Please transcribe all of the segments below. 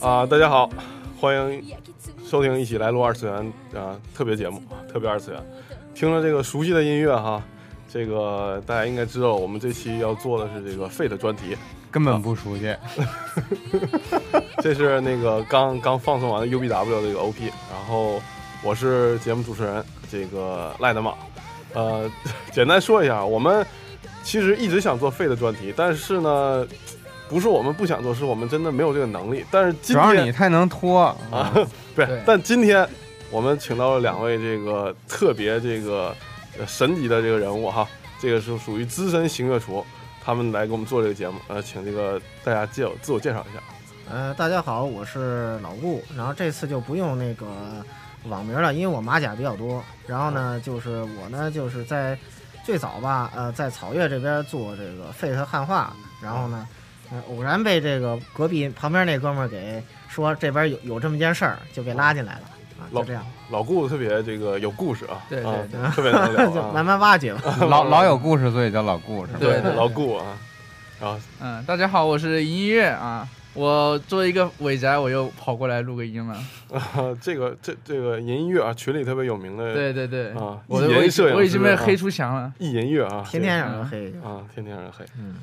啊，大家好，欢迎收听一起来录二次元啊特别节目，特别二次元。听了这个熟悉的音乐哈，这个大家应该知道，我们这期要做的是这个 Fate 专题，根本不熟悉。这是那个刚刚放送完的 UBW 这个 OP，然后我是节目主持人这个赖德玛。呃，简单说一下，我们其实一直想做 Fate 专题，但是呢。不是我们不想做，是我们真的没有这个能力。但是今天主要你太能拖啊，不是？但今天我们请到了两位这个特别这个神级的这个人物哈，这个是属于资深行乐厨，他们来给我们做这个节目。呃，请这个大家介自我介绍一下。呃，大家好，我是老顾。然后这次就不用那个网名了，因为我马甲比较多。然后呢，就是我呢，就是在最早吧，呃，在草月这边做这个 Fate 汉化。然后呢。偶然被这个隔壁旁边那哥们儿给说这边有有这么件事儿，就给拉进来了啊，就这样。老顾特别这个有故事啊，对对对，特别能聊，就慢慢挖掘吧。老老有故事，所以叫老顾是吧？对，老顾啊。啊，嗯，大家好，我是银音乐啊。我作为一个伪宅，我又跑过来录个音了。啊，这个这这个银音乐啊，群里特别有名的。对对对啊，我我已经被黑出墙了。一银乐啊，天天让人黑啊，天天让人黑。嗯。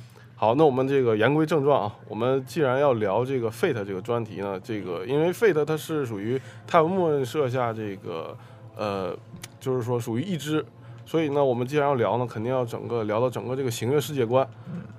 好，那我们这个言归正传啊，我们既然要聊这个 Fate 这个专题呢，这个因为 Fate 它是属于泰文默认设下这个呃，就是说属于一支，所以呢，我们既然要聊呢，肯定要整个聊到整个这个行月世界观。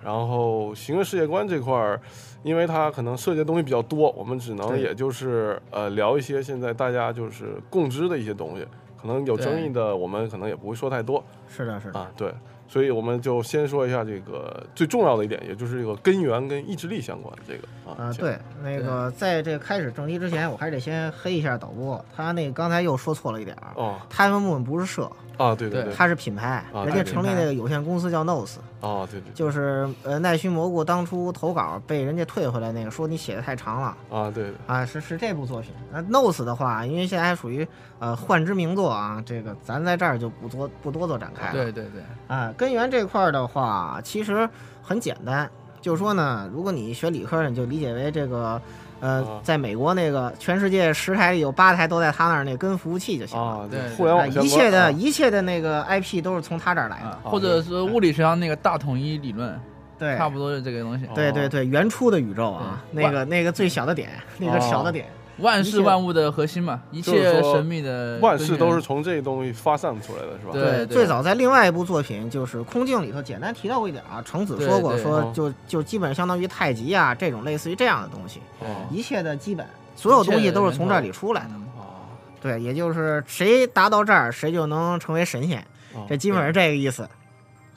然后行月世界观这块儿，因为它可能涉及的东西比较多，我们只能也就是呃聊一些现在大家就是共知的一些东西，可能有争议的我们可能也不会说太多。是的，是的啊，对。所以我们就先说一下这个最重要的一点，也就是这个根源跟意志力相关这个啊。对，那个在这开始正题之前，我还得先黑一下导播，他那个刚才又说错了一点儿。哦，他们部门不是社啊，对对对，他是品牌，人家成立那个有限公司叫 Nose。哦，对对，就是呃奈须蘑菇当初投稿被人家退回来那个，说你写的太长了。啊，对啊，是是这部作品。那 Nose 的话，因为现在还属于呃幻之名作啊，这个咱在这儿就不多不多做展开了。对对对，啊。根源这块的话，其实很简单，就是说呢，如果你学理科，你就理解为这个，呃，在美国那个全世界十台里有八台都在他那儿那跟服务器就行了。对，互联网一切的一切的那个 IP 都是从他这儿来的，或者是物理学上那个大统一理论，对，差不多是这个东西。对对对，原初的宇宙啊，那个那个最小的点，那个小的点。万事万物的核心嘛，一切神秘的万事都是从这东西发散出来的，是吧？对，最早在另外一部作品就是《空镜》里头简单提到过一点啊，程子说过，说就就基本相当于太极啊这种类似于这样的东西，一切的基本所有东西都是从这里出来的。对，也就是谁达到这儿，谁就能成为神仙，这基本是这个意思。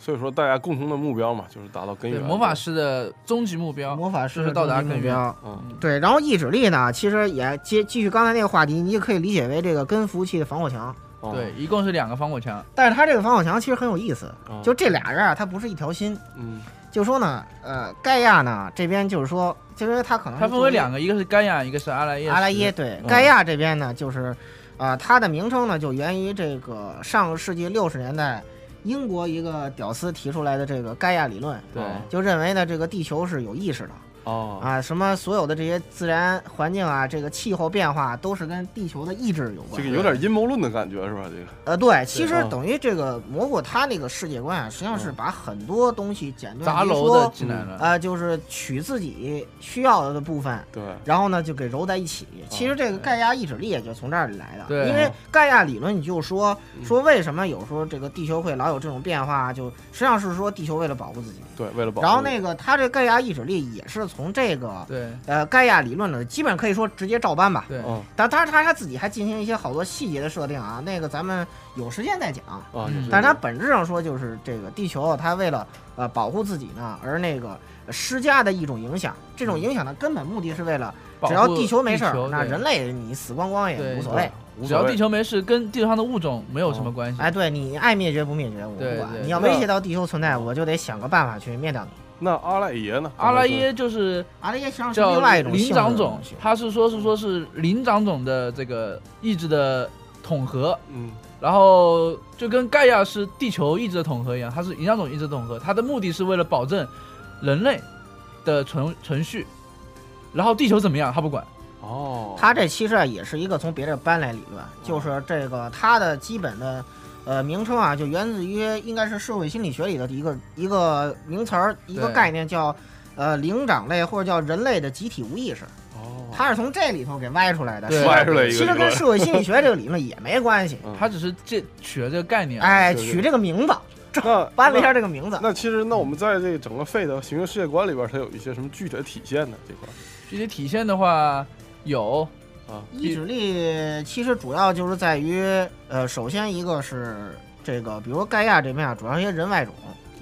所以说，大家共同的目标嘛，就是达到根源。魔法师的终极目标，魔法师是到达根源。嗯，对。然后意志力呢，其实也接继续刚才那个话题，你也可以理解为这个跟服务器的防火墙。对，一共是两个防火墙。但是它这个防火墙其实很有意思，就这俩人啊，他不是一条心。嗯。就说呢，呃，盖亚呢这边就是说，就因为他可能他分为两个，一个是盖亚，一个是阿莱耶。阿莱耶对，盖亚这边呢，就是啊，它的名称呢就源于这个上个世纪六十年代。英国一个屌丝提出来的这个盖亚理论，对，就认为呢，这个地球是有意识的。哦啊，什么所有的这些自然环境啊，这个气候变化都是跟地球的意志有关。这个有点阴谋论的感觉是吧？这个呃，对，其实等于这个蘑菇它那个世界观啊，实际上是把很多东西简单杂糅的进来了。啊，就是取自己需要的部分，对，然后呢就给揉在一起。其实这个盖亚意志力也就从这里来的。对，因为盖亚理论，你就说说为什么有时候这个地球会老有这种变化，就实际上是说地球为了保护自己。对，为了保护。然后那个它这盖亚意志力也是从这个。对，呃，盖亚理论呢，基本可以说直接照搬吧。对，但当然他他自己还进行一些好多细节的设定啊，那个咱们有时间再讲。啊，但是它本质上说就是这个地球，它为了呃保护自己呢，而那个施加的一种影响。这种影响的根本目的是为了，只要地球没事儿，那人类你死光光也无所谓。只要地球没事，跟地球上的物种没有什么关系。哎，对你爱灭绝不灭绝我不管，你要威胁到地球存在，我就得想个办法去灭掉你。那阿赖耶呢？阿赖耶就是阿赖耶，叫另外一种灵长种，他是说是说是灵长种的这个意志的统合，嗯，然后就跟盖亚是地球意志的统合一样，它是灵长种意志统合，它的目的是为了保证人类的存存续，然后地球怎么样他不管，哦，它这其实啊也是一个从别的搬来理论，就是这个他的基本的呃名称啊，就源自于应该是社会心理学里的一个一个名词儿，一个概念叫呃灵长类或者叫人类的集体无意识，哦，它是从这里头给歪出来的。对歪出来一个其实跟社会心理学这个理论也没关系，嗯他只是这取了这个概念，哎，取这个名字，那搬了一下这个名字。那其实，那我们在这个整个 Fate 行月世界观里边，它有一些什么具体的体现呢？这块儿具体体现的话有啊，意志力其实主要就是在于，呃，首先一个是这个，比如说盖亚这边啊，主要是一些人外种，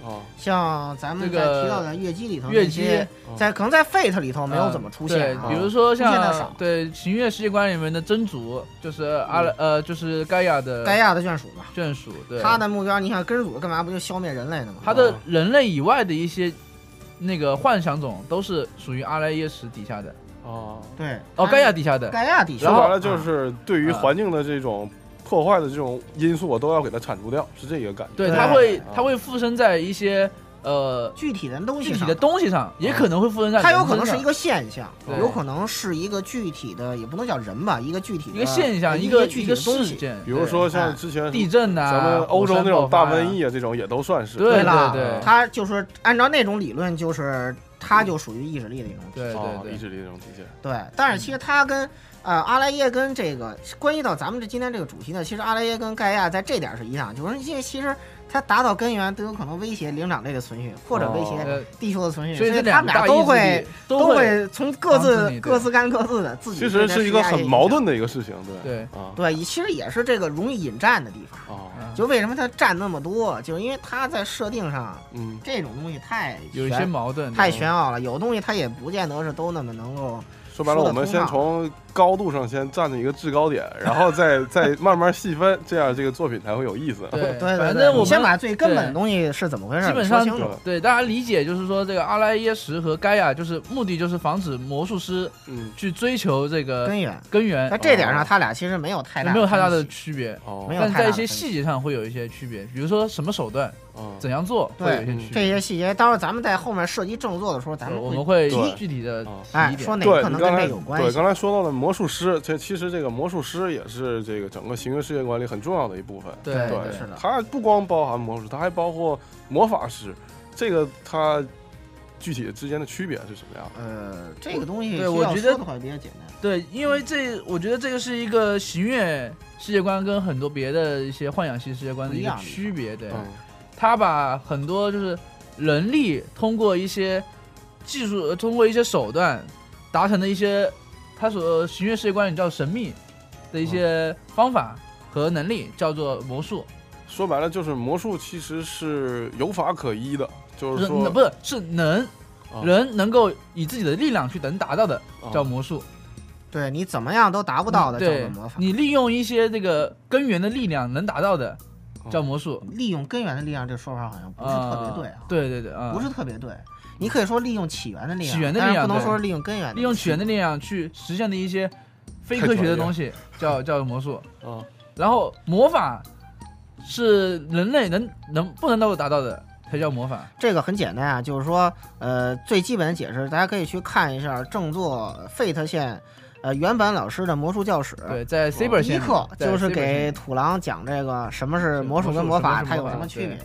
哦，像咱们在这个提到的月姬里头月姬，在可能在 Fate 里头没有怎么出现比如说像对行月世界观里面的真主，就是阿拉、呃，就是盖亚的盖亚的眷属嘛，眷属，对，他的目标，你看根主干嘛不就消灭人类的吗？他的人类以外的一些那个幻想种都是属于阿莱耶识底下的，哦，对，哦，盖亚底下的，盖亚底下，说白了啊就是对于啊环境的这种破坏的这种因素，我都要给它铲除掉，是这个感觉。对，它会它会附身在一些呃具体的东西上具体的东西上，也可能会附身在它有可能是一个现象，有可能是一个具体的，也不能叫人吧，一个具体的一个现象，一一个具一个体的东西。事件，比如说像哎之前地震呐、咱们欧洲那种大瘟疫，啊，这种也都算是。对了对对。它就是按照那种理论，就是它就属于意志力的一种体对哦，对对，意志力的一种体现。对，但是其实它跟呃阿莱耶跟这个关系到咱们这今天这个主题呢，其实阿莱耶跟盖亚在这点是一样，就是因为其实它达到根源都有可能威胁灵长类的存续，或者威胁呃，地球的存续，所以这他们俩都会都会会从各自各自干各自的，自己其实是一个很矛盾的一个事情，对对。啊。对，其实也是这个容易引战的地方。就为什么它占那么多，就是因为它在设定上嗯，这种东西太有一些玄矛盾，太玄奥了，有东西它也不见得是都那么能够。说白了，我们先从高度上先站在一个制高点，然后再 再慢慢细分，这样这个作品才会有意思。对对对对，反正我们先把最根本的东西是怎么回事基本上说清楚。对大家理解就是说，这个阿莱耶什和盖亚就是目的就是防止魔术师嗯，去追求这个根源，根源。在，这点哦。上，他俩其实没有太大没有太大的区别，哦。没，有但在一些细节上会有一些区别，比如说什么手段嗯，怎样做会有一些区这，些细节，到时候咱们在后面涉及正作的时候，咱们我们会对具体的啊哎提一点。说哪个可能刚才这有关系。对刚才说到的魔术师，这其实这个魔术师也是这个整个行云世界观里很重要的一部分。对对对是的它不光包含魔术，它还包括魔法师。这个它具体之间的区别是什么样的？呃，这个东西对我觉得要说的话比较简单。对，因为这我觉得这个是一个行月世界观跟很多别的一些幻想系世界观的一个区别。对，嗯，他把很多就是人力通过一些技术，呃通过一些手段达成的一些他所行月世界观里叫神秘的一些方法和能力，叫做魔术。说白了就是魔术其实是有法可依的，就是说不是是能啊人能够以自己的力量去能达到的啊叫魔术。对你怎么样都达不到的叫做魔法。你利用一些这个根源的力量能达到的叫魔术。利用根源的力量，这说法好像不是特别对啊。对对对啊，不是特别对。你可以说利用起源的力量，起源的力量不能说是利用根源的。利用起源的力量去实现的一些非科学的东西叫叫魔术。嗯，然后魔法是人类能能不能够达到的才叫魔法。这个很简单啊，就是说，呃，最基本的解释，大家可以去看一下正作 Fate 线，呃，原版老师的魔术教室。对，在 Saber 线第一课就是给土狼讲这个什么是是魔术跟魔法它有什么区别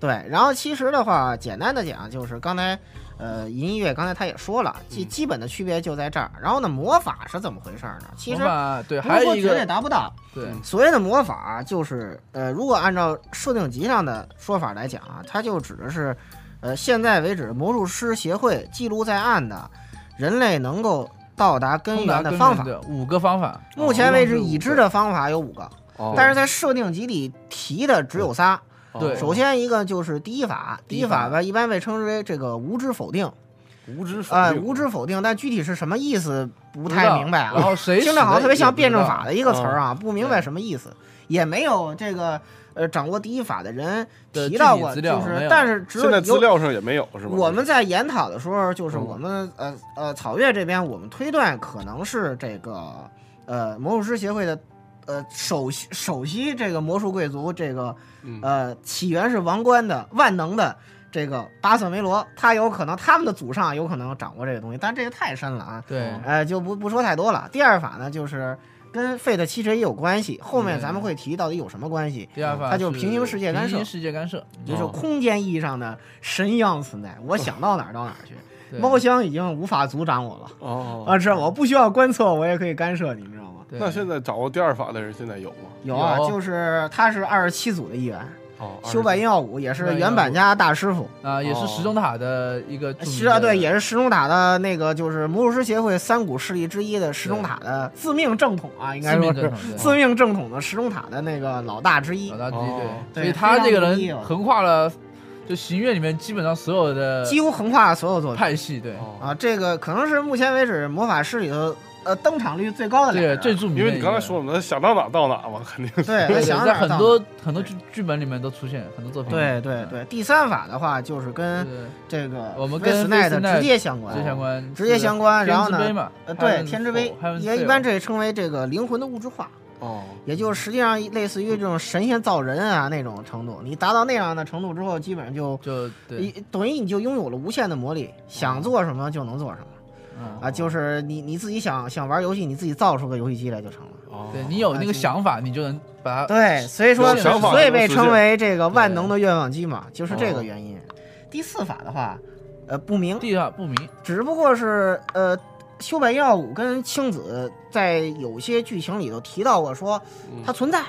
对。然后其实的话，简单的讲就是刚才，呃，音乐刚才他也说了，基嗯基本的区别就在这儿。然后呢，魔法是怎么回事呢？其实法对，不是说绝对还有一个达不到。对所谓的魔法，就是呃，如果按照设定集上的说法来讲啊，它就指的是，呃，现在为止魔术师协会记录在案的人类能够到达根源的方法。的五个方法。目前为止，已知的方法有五个，哦但是在设定集里提的只有仨。对。首先一个就是第一法，第第一法吧，一般被称之为这个无知否定，无知否哎，定无知否定，但具体是什么意思不太明白啊。然后谁听着好像特别像辩证法的的一个词儿啊，不明白什么意思，也没有这个呃掌握第一法的人提到过，就是但是只有现在资料上也没有是吧？我们在研讨的时候，就是嗯。我们呃呃草月这边，我们推断可能是这个呃魔术师协会的呃首席首席这个魔术贵族这个嗯呃起源是王冠的万能的这个巴瑟梅罗，他有可能他们的祖上有可能掌握这个东西，但这个太深了啊，对，呃，就不不说太多了。第二法呢，就是跟 Fate 七神也有关系，后面咱们会提到底有什么关系。第二法它就是平行世界干涉平行世界干涉，就是哦空间意义上的神一样存在，我想到哪儿到哪儿去。猫箱已经无法阻挡我了哦，啊！是我不需要观测，我也可以干涉你，知道吗？对。那现在掌握第二法的人现在有吗？有啊，就是他是二十七组的一员，哦，修百音耀武也是原版家大师傅。啊，也是石钟塔的一个是啊，对，也是石钟塔的那个，就是魔术师协会三股势力之一的石钟塔的自命正统啊，应该说是自命正统，的石钟塔的那个老大之一。老，大之一哦。对，对所以他这个人横跨了就行月里面基本上所有的几乎横跨所有作品。派系，对。哦，啊。这个可能是目前为止魔法师里头呃登场率最高的俩对人。最著名的一个。因为你刚才说了嘛，他想到哪到哪嘛，肯定是。对，想哪儿到在很多很多剧剧本里面都出现很多作品，对对对，第三法的话就是跟对，这个我们跟斯奈的 Fate 直接相关直接。相关，直接相关然后呢天之杯嘛，呃，对，天之杯也一般这也称为这个灵魂的物质化，哦，也就是实际上类似于这种神仙造人啊那种程度。你达到那样的程度之后，基本上就就对，一等于你就拥有了无限的魔力，想做什么就能做什么嗯，啊！就是你你自己想想玩游戏，你自己造出个游戏机来就成了。哦对你有那个想法，你就能把它对，所以说所以被称为这个万能的愿望机嘛，就是这个哦原因。第四法的话，呃，不明，第二不明，只不过是呃，修百药五跟青子在有些剧情里头提到过说嗯它存在，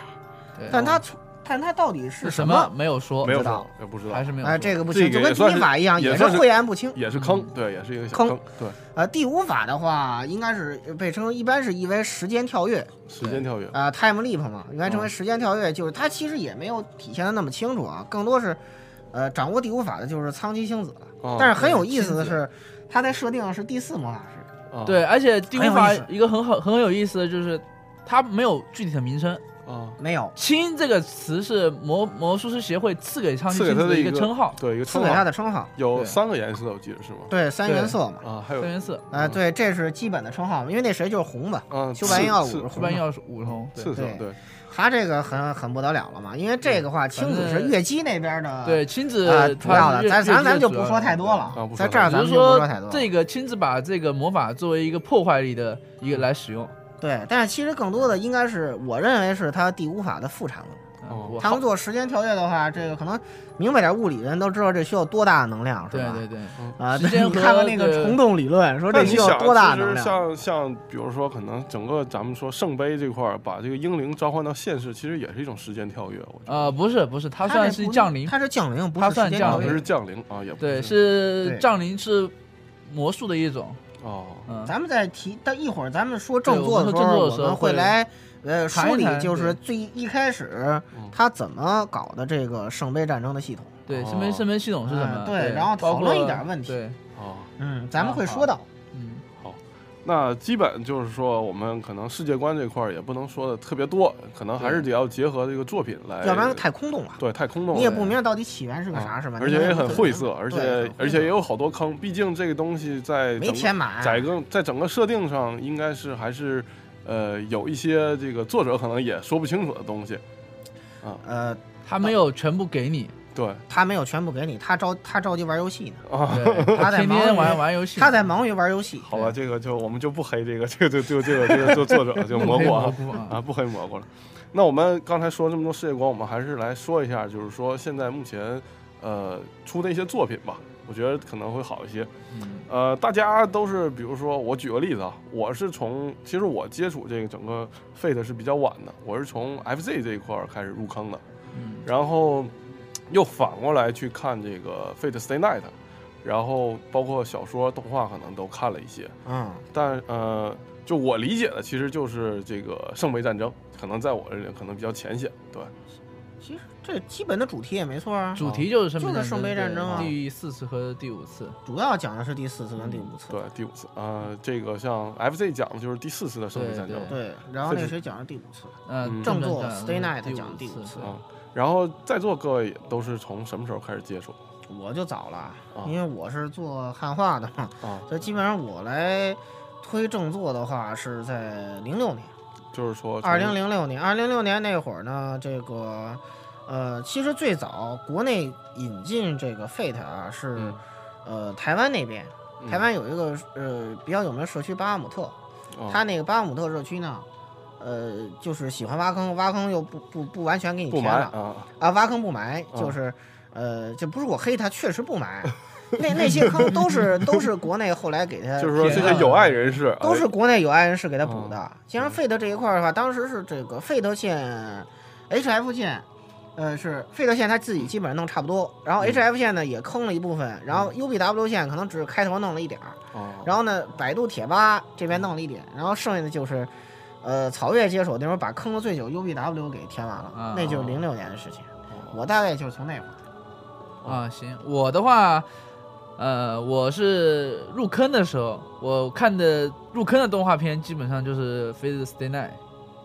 对，但它存但它到底是是什么？么？没有说，没有知道。说，也不知道。还，是没有哎，这这个不清，就跟第一法一样，也是晦暗不清。也是坑嗯，对，也是一个小坑坑，对，呃，第五法的话，应该是被称一般是译为时间跳跃，时间跳跃，啊、t i m e leap 嘛，应该称为嗯。时间跳跃，就是它其实也没有体现的那么清楚啊，更多是，呃，掌握第五法的就是苍崎星子了。哦。但是很有意思的是，它在设定上是第四魔法师，哦。对，而且第五法一个很好很有意思的就是，它没有具体的名称，啊，没有。亲这个词是魔魔术师协会赐给苍崎赐给星子的一他的一个个称号，对，一个赐给他，的称号，有三个颜色，我记得是吗？对，三对。原色嘛。啊，还有三原色，呃，嗯对，这是基本的称号嘛，因为那谁就是红嘛，啊，修白药刺刺五是红嘛，一般要五红，对对，刺色对，他这个很很不得了了嘛，因为这个话，青子是月姬那边的，对，亲子啊，主要的，咱咱咱就不说太多了啊不，说在这儿太咱们就不说说太多了。这个亲自把这个魔法作为一个破坏力的一个来使用，对，但是其实更多的应该是我认为是他第五法的副产物。哦他们做时间跳跃的话，这个可能明白点物理的人都知道这需要多大的能量，是吧？对对对，啊，时间你看看那个虫洞理论，说这需要多大其实能量？像像比如说，可能整个咱们说圣杯这块儿，把这个英灵召唤到现世，其实也是一种时间跳跃。我觉得呃，不是不是，它它算是降临，它是降临，不是降临不是降临啊，也不对，是降临是魔术的一种，哦，嗯，咱们再提，但一会儿咱们说正对作的时候，我们会会来呃梳理，就是最一开始嗯他怎么搞的这个圣杯战争的系统。对，哦圣杯圣杯系统是什么？嗯对然后讨论一点问题对，哦，嗯，咱们会说到。嗯，那基本就是说，我们可能世界观这块儿也不能说的特别多，可能还是得要结合这个作品来，要不然太空洞了，对太空洞了，你也不明白到底起源是个啥，啊是吧？而且也很晦涩，而且而且也有好多坑，毕竟这个东西在没填满。在个在整个设定上，应该是还是呃有一些这个作者可能也说不清楚的东西。啊呃，他没有全部给你，对。他没有全部给你，他着他着急玩游戏呢，啊，他在 忙于玩玩游戏，他在忙于玩游戏。好吧，这个就我们就不黑这个 这个这个这个这个这个作者 就蘑菇啊。啊，啊不黑蘑菇了。那我们刚才说这么多世界观，我们还是来说一下，就是说现在目前呃出的一些作品吧，我觉得可能会好一些。嗯。呃，大家都是，比如说，我举个例子啊，我是从，其实我接触这个整个 Fate 是比较晚的，我是从 FZ 这一块儿开始入坑的，嗯。然后又反过来去看这个 Fate Stay Night，然后包括小说、动画可能都看了一些，嗯，但呃，就我理解的其实就是这个圣杯战争，可能在我这里可能比较浅显，对，其实这基本的主题也没错啊，主题就是圣杯就是圣杯战争啊第四次和第五次，主要讲的是第四次跟第五次。对，第五次，呃，这个像 FZ 讲的就是第四次的圣杯战争，对对，然后那谁讲的第五次？嗯，嗯。正作 Stay Night 讲的第五次啊，然后在座各位都是从什么时候开始接触？我就早了，啊。因为我是做汉化的嘛，啊？所以基本上我来推正作的话是在零六年，就是说从二零零六年，二零零六年那会儿呢，这个呃，其实最早国内引进这个 Fate 啊，是、嗯。呃台湾那边，嗯。台湾有一个呃比较有名的社区巴哈姆特，哦。它那个巴哈姆特社区呢，呃，就是喜欢挖坑，挖坑又不不不完全给你不填了。啊，啊，挖坑不埋，啊。就是呃，这不是我黑他，确实不埋，那 那些坑都是都是国内后来给他 就是说这填的。些有爱人士都是哎国内有爱人士给他补的。啊。既然费德这一块的话，当时是这个费德线、HF 线，呃，是费德线他自己基本上弄差不多，然后嗯。HF 线呢也坑了一部分，然后 UBW 线可能只是开头弄了一点儿，哦。然后呢，百度贴吧这边弄了一点，然后剩下的就是。呃，草月接手那时候把坑的最久 UBW 给填完了，啊那就是零六年的事情。我大概就是从那会儿，啊，行，我的话，呃，我是入坑的时候，我看的入坑的动画片基本上就是《Fate Stay Night》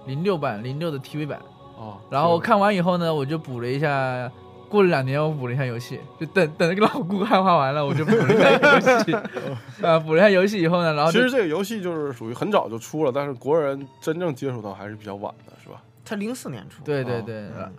零六版零六的 TV 版，哦，然后看完以后呢，我就补了一下。过了两年，我补了一下游戏，就等等那个老顾汉化完了，我就补了一下游戏。啊，补了一下游戏以后呢，然后其实这个游戏就是属于很早就出了，但是国人真正接触到还是比较晚的，是吧？它零四年出，哦对对对，嗯。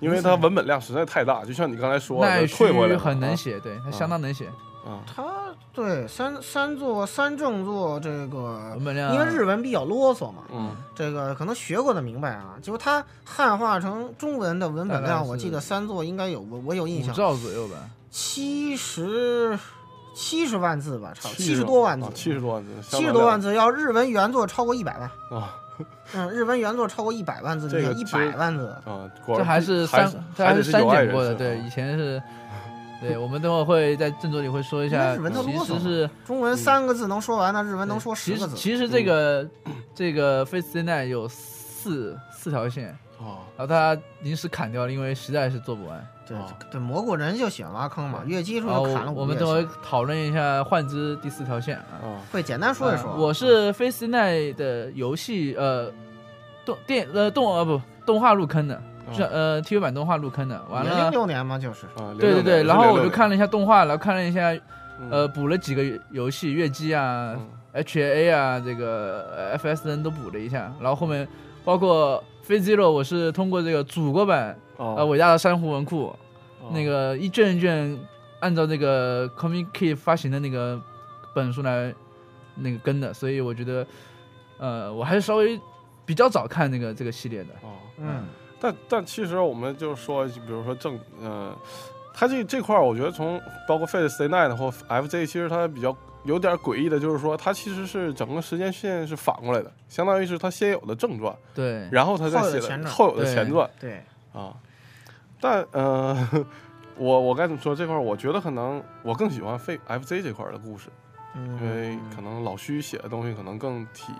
因为它文本量实在太大，就像你刚才说的，奈须退回来很能写，对他相当能写，啊。他对三三座三正座这个因为日文比较啰嗦嘛，嗯这个可能学过的明白啊，就是它汉化成中文的文本量，我记得三座应该有我我有印五象，兆左右吧。七十七十万字吧，差不多七十多万字啊，七十多万字，七十多万字，要日文原作超过一百万，啊 嗯，日文原作超过一百万字，一这个其实百万字，啊！这还是三，这还还是删减过的。对，以前是，对我们等会儿会在正作里会说一下，日文它其啰嗦嘛实是中文三个字能说完那，日文能说十个字，其实这个这个 Face Day Night 有四四条线，哦然后他临时砍掉了，因为实在是做不完。对哦对，蘑菇人就喜欢挖坑嘛，越基础就砍了我们等会讨论一下幻之第四条线啊。啊会简单说一说。呃我是 Face Day Night 的游戏呃动电呃动呃不动画入坑的，是呃 TV 版动画入坑的，完了。六年嘛，就是啊！对对对，然后我就看了一下动画，然后看了一下，嗯呃，补了几个游戏，月姬啊、嗯 HAA 啊，这个呃 FSN 都补了一下，然后后面包括 Face Zero，我是通过这个祖国版呃哦伟大的珊瑚文库哦那个一卷一卷按照这个 Comic Key 发行的那个本书来那个跟的，所以我觉得呃我还是稍微比较早看那个这个系列的。哦，嗯，但但其实我们就说，比如说正呃，它这这块儿，我觉得从包括 Fate Stay Night 或 FZ，其实它比较有点诡异的，就是说它其实是整个时间线是反过来的，相当于是它先有的正传，对，然后它再写的后有的前传对，啊。但呃，我我该怎么说这块儿？我觉得可能我更喜欢 F FZ 这块儿的故事，嗯，因为可能老虚写的东西可能更体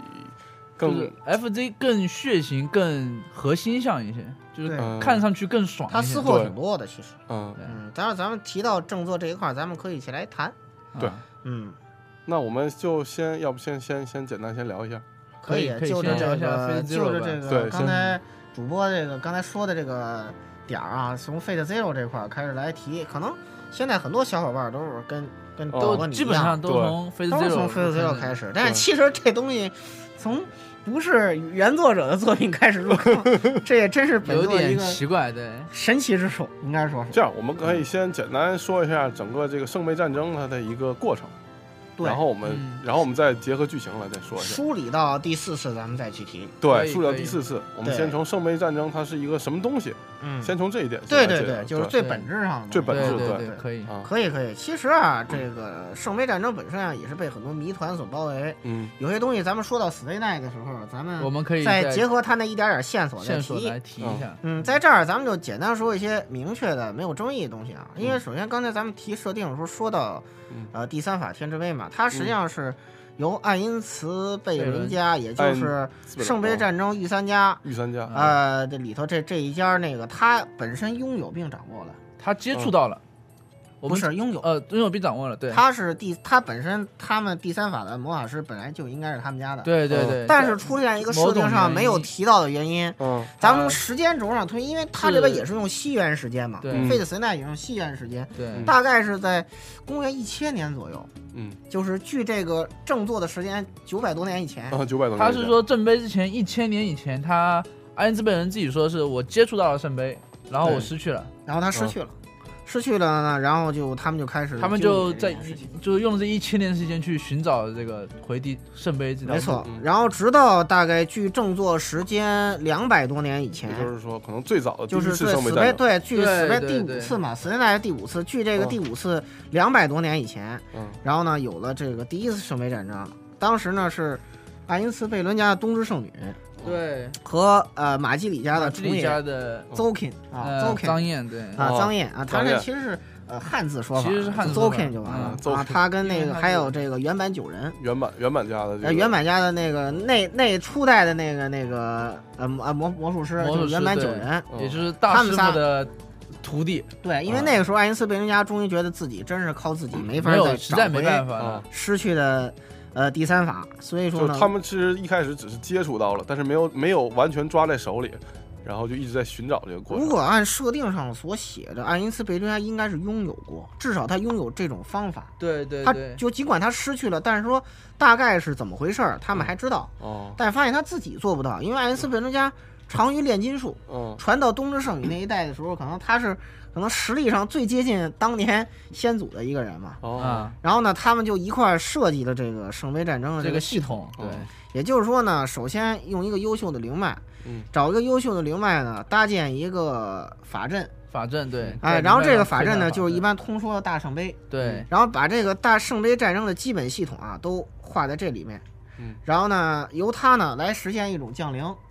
更就是 FZ 更血腥、更核心向一些，就是看上去更爽一些。他私货挺多的，其实。嗯。嗯，当然咱们提到正作这一块儿，咱们可以一起来谈。对啊嗯，那我们就先，要不先先先简单先聊一下。可以可以就着这先聊一下个，Fate 就 Zero 着这个对刚才主播这个刚才说的这个点儿啊，从 Fate Zero 这块儿开始来提，可能现在很多小伙伴都是跟跟哦导播你一样基本上都对从 Face 都从 Fate Zero 开始，但是对其实这东西从不是原作者的作品开始入坑，这也真是本有点作一个奇怪，对。神奇之处，应该说是。这样，我们可以先简单说一下整个这个圣杯战争它的一个过程，对然后我们，嗯然后我们再结合剧情来再说一下。梳理到第四次，咱们再去提。对，梳理到第四次，我们先从圣杯战争它是一个什么东西，嗯，先从这一点对对对，就是最本质上的最本质对对对，可以。啊，可以可以，其实啊，这个圣杯战争本身啊，也是被很多谜团所包围。嗯有些东西咱们说到 Stay Night 的时候，咱们我们可以再结合它那一点点线索再提线索来。提一下。嗯，在这儿咱们就简单说一些明确的、没有争议的东西啊。因为首先刚才咱们提设定的时候说到嗯，呃，第三法天之杯嘛，它实际上是由爱因茨贝伦伦家，也就是圣杯战争御三家，御三家，呃，这里头这这一家那个他本身拥有并掌握了，他接触到了，我不们是拥有，呃拥有并掌握了，对。他是第他本身他们第三法的魔法师本来就应该是他们家的，嗯对对对。但是出现一个设定上没有提到的原因，嗯。咱们从时间轴上推，因为它这边也是用西元时间嘛，对。嗯费的神奈也用西元时间，对。嗯大概是在公元一千年左右，嗯。就是距这个正坐的时间九百多年以前。啊，九百多年前，他是说正杯之前一千年以前，他爱因斯贝人自己说是我接触到了圣杯，然后我对失去了，然后他失去了，失去了呢，然后就他们就开始他们就在就是用了这一千年时间去寻找这个回地圣杯这条没错嗯，然后直到大概距正作时间两百多年以前也，就是说，可能最早的第就是一次对死圣杯战争，对，距对死杯第五次嘛，死杯战是第五次，距这个哦第五次两百多年以前，嗯。然后呢有了这个第一次圣杯战争，当时呢是爱因斯贝伦家的冬之圣女对，和呃马基里家的马基里重野家的 Zokin 啊呃 Zokin 张燕对，啊，哦。张燕啊，他张燕这其实是呃汉字说法，其实是汉字说法 Zokin 就完了嗯啊。他跟那个还有这个原版九人，原版原版家的这呃，原版家的那个那那初代的那个那个呃魔呃魔魔术师，就是原版九人。嗯也就是大师他们仨傅的徒弟，对，因为啊那个时候爱因斯贝伦家终于觉得自己真是靠自己没法再实在没找回办法了啊，失去的呃第三法，所以说呢，他们其实一开始只是接触到了，但是没有没有完全抓在手里，然后就一直在寻找这个过程。如果按设定上所写的，爱因斯贝伦家应该是拥有过，至少他拥有这种方法。他对对他，就尽管他失去了，但是说大概是怎么回事儿，他们还知道，哦，但发现他自己做不到，因为爱因斯贝伦家长于炼金术，嗯传到东之圣女那一代的时候，可能他是可能实力上最接近当年先祖的一个人嘛。哦。啊，然后呢，他们就一块儿设计了这个圣杯战争的这个个系统，对。哦也就是说呢，首先用一个优秀的灵脉，嗯。找一个优秀的灵脉呢，搭建一个法阵，法阵对，哎，然后这个法阵呢，就是一般通说的大圣杯，对。然后把这个大圣杯战争的基本系统啊都画在这里面，嗯，然后呢，由它呢来实现一种降灵，对，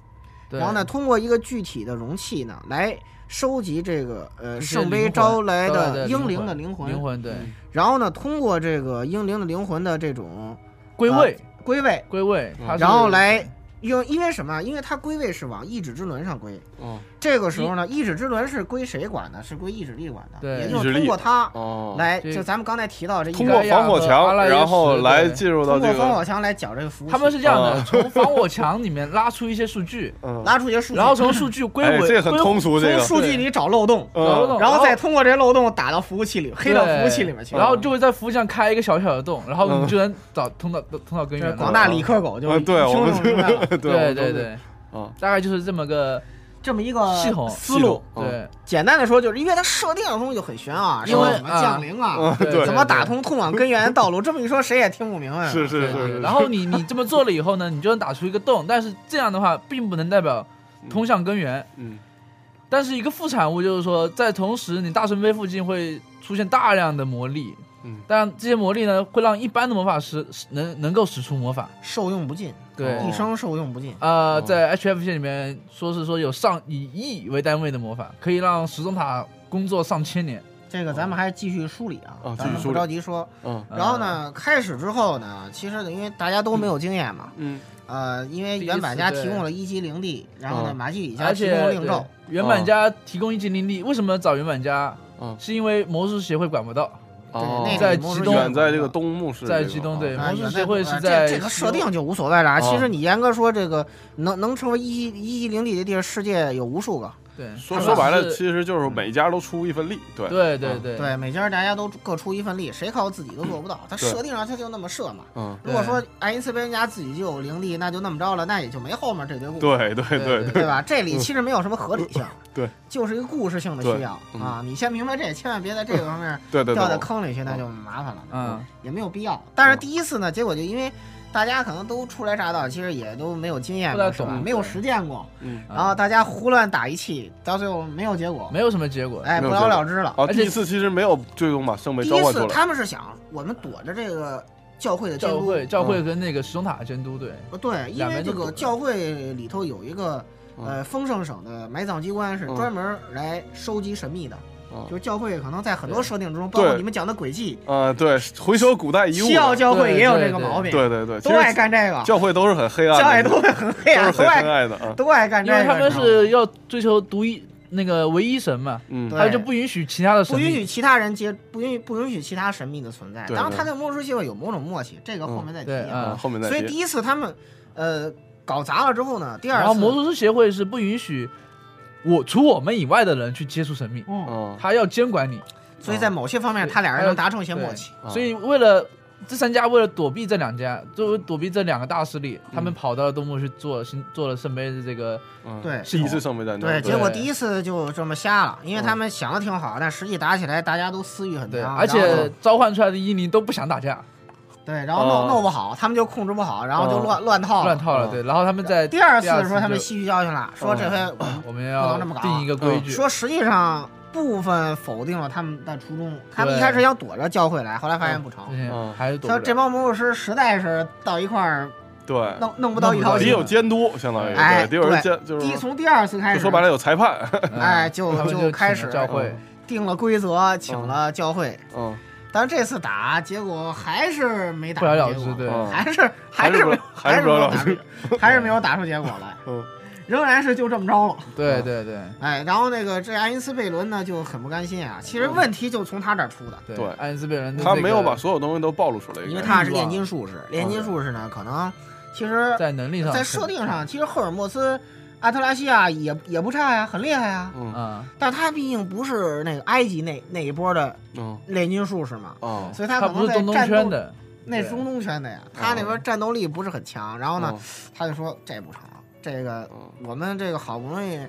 然后呢，通过一个具体的容器呢来收集这个呃圣杯招来的英灵的灵魂。灵魂，对。嗯。然后呢，通过这个英灵的灵魂的这种归位。归位，归位，然后来用，因为什么？因为它归位是往意志之轮上归。哦这个时候呢，意志之轮是归谁管的？是归意志力管的。对也就是通过它哦，来，这就咱们刚才提到这一通过防火墙，然后来进入到通过这个防火墙来搅这个服务器。他们是这样的，啊 从防火墙里面拉出一些数据，嗯，拉出一些数据，然后从数据归哎，为，这个很归通俗，这个从数据里找漏洞，嗯找漏洞然后再通过这些漏洞打到服务器里，黑到服务器里面去。然后就会在服务器上开一个小小的洞，然后嗯你就能找通到通到根源了。广大理科狗就嗯，对，我们听懂明白了对对对对对，啊，大概就是这么个这么一个系统思路。嗯对简单的说，就是因为它设定的东西就很悬啊，因为什么降临啊，嗯，对对，怎么打通通往根源的道路？这么一说，谁也听不明白。是是是，然后你你这么做了以后呢，你就能打出一个洞，但是这样的话并不能代表通向根源。嗯但是一个副产物就是说，在同时你大圣杯附近会出现大量的魔力，嗯。当然这些魔力呢会让一般的魔法师能能够使出魔法。受用不尽，对，哦一生受用不尽。呃，哦在 HF 线里面说是说有上以亿为单位的魔法，可以让时钟塔工作上千年。这个咱们还继续梳理啊，咱们不啊继续梳理。着急说。嗯。呃然后呢，开始之后呢，其实因为大家都没有经验嘛，嗯。呃，因为原版家提供了一级灵地，然后呢，嗯。马基里而家提供令咒，原版家提供一级灵力，为什么找原版家？嗯。是因为魔术协会管不到，哦那个在极东远在这个东木市这个，在极东对啊魔术协会是呃在这这个设定就无所谓了啊。哦其实你严格说，这个能能成为一一一级灵地的地儿，世界有无数个。对，说说白了，其实就是每家都出一份力，对嗯对对对对，每家大家都各出一份力，谁靠自己都做不到。他设定上他就那么设嘛。嗯，如果说爱因斯贝恩家自己就有灵力，那就那么着了，那也就没后面这堆故事。对对对对对吧？这里其实没有什么合理性，对，就是一个故事性的需要嗯啊。你先明白这，千万别在这个方面对对掉在，坑里去，那就麻烦了，嗯，也没有必要。但是第一次呢，结果就因为大家可能都初来乍到，其实也都没有经验嘛，不懂？是吧？没有实践过，嗯。然后大家胡乱打一气，到最后没有结果，没有什么结果。哎，不了了之了。啊，而且第一次其实没有最终把圣杯第一次召唤出来，他们是想我们躲着这个教会的监督，教会教会跟那个石钟塔监督对，呃对，因为这个教会里头有一个嗯。呃丰盛省的埋葬机关是嗯。专门来收集神秘的。啊。就是教会可能在很多设定之中，包括你们讲的轨迹，啊，对，回收古代遗物西奥，教会也有这个毛病，对对对，其都爱干这个，教会都是很黑暗的，教会都会很黑暗，都是很黑暗的啊，都爱干这个，因为他们是要追求独一那个唯一神嘛，嗯。对。他就不允许其他的神不允许其他人接，不允许不允许其他神秘的存在。然，他跟魔术协会有某种默契，这个后面再提啊。对啊。啊，后面再提。所以第一次他们呃搞砸了之后呢，第二次然后魔术师协会是不允许我除我们以外的人去接触神秘，他要监管你，所以在某些方面他俩人能达成一些默契。啊所以为了这三家为了躲避这两家，作为躲避这两个大势力，他们跑到了东部去做新做了圣杯的这个，嗯，对。第一次圣杯战争，对，结果第一次就这么瞎了，因为他们想的挺好，但实际打起来大家都私欲很对，强，而且召唤出来的英灵都不想打架，对，然后弄哦。弄不好，他们就控制不好，然后就乱乱套了。乱。套了，嗯对，然后他们在第二次的时候，第二次就他们吸取教训了，说这回我们不要能这么搞定一个规矩，说实际上部分否定了他们的初衷，他们一开始想躲着教会来，后来发现不成。还是躲说这帮魔术师实在是到一块儿对，弄弄不到一条得心有监督，相当于哎对，得有监，就是从第二次开始，就说白了有裁判，嗯哎就就开始教会，定了规则，请了教会，嗯，但是这次打结果还是没打不了了出结果之，对嗯还是还是还是没还是是没有打出，还是没有打出结果来，嗯仍然是就这么着了。对对对哎，然后那个这爱因斯贝伦呢就很不甘心啊，其实问题就从他这儿出的。对对爱因斯贝伦他没有把所有东西都暴露出来，因为他是炼金术士，炼金术士呢，可能其实在能力上在设定上，其实赫尔墨斯、阿特拉西亚也也不差呀，很厉害呀。嗯。啊，但他毕竟不是那个埃及那那一波的嗯。炼金术士嘛，哦。所以他可能在他不是中东战斗圈的，那是中东圈的呀，他那边战斗力不是很强。然后呢，嗯他就说这不成，这个嗯我们这个好不容易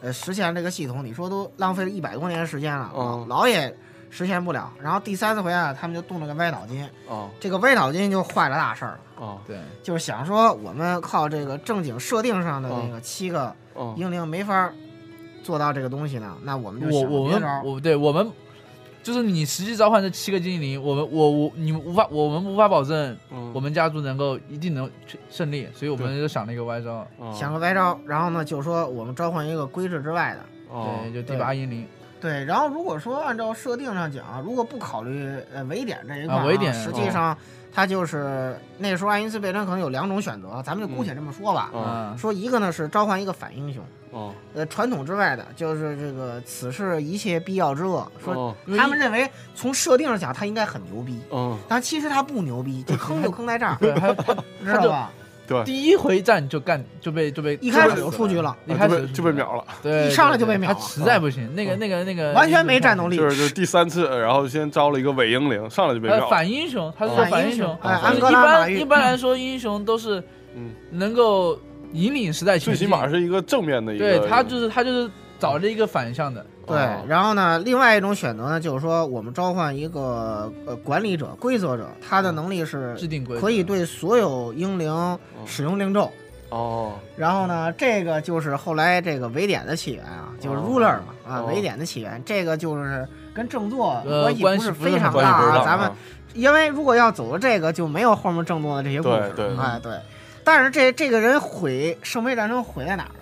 呃实现这个系统，你说都浪费了一百多年时间了，老也实现不了。然后第三次回来，他们就动了个歪脑筋，哦这个歪脑筋就坏了大事儿了。哦对，就是想说，我们靠这个正经设定上的那嗯个七个哦英灵没法做到这个东西呢，那我们就我我们我对我们就是你实际召唤这七个精灵，我们我我你们无法我们无法保证嗯我们家族能够一定能胜利，所以我们就想了一个歪招，哦想个歪招，然后呢，就说我们召唤一个规制之外的。哦对，就第八英灵，对，然后如果说按照设定上讲，如果不考虑呃围点这一块儿、啊维点实际上它就是那时候爱因斯贝伦可能有两种选择，咱们就姑且这么说吧。嗯啊，说一个呢是召唤一个反英雄，哦呃，传统之外的，就是这个此事一切必要之恶。说哦他们认为从设定上讲，他应该很牛逼，嗯但其实他不牛逼，就 坑就坑在这儿，知道吧？对，第一回战就干就被就被一开始就就出局了，一开始就被，秒了，对，一上来就被秒了。他实在不行，那个那个那个完全没战斗力。就是就是第三次，然后先招了一个伪英灵，上来就被呃，秒了，反英雄，他是反英雄，哎一般一般来说，英雄都是嗯，能够引领时代前进，最起码是一个正面的一个，对他就是他就是找了一个反向的，对哦，然后呢，另外一种选择呢，就是说我们召唤一个呃管理者、规则者，他的能力是制定规则可以对所有英灵使用令咒。哦然后呢，这个就是后来这个维典的起源啊，就是哦 ruler 嘛啊，哦维典的起源，这个就是跟正作呃关系不是非常大啊。咱们啊因为如果要走这个，就没有后面正作的这些故事。对对哎对。但是这这个人毁圣杯战争毁在哪儿了？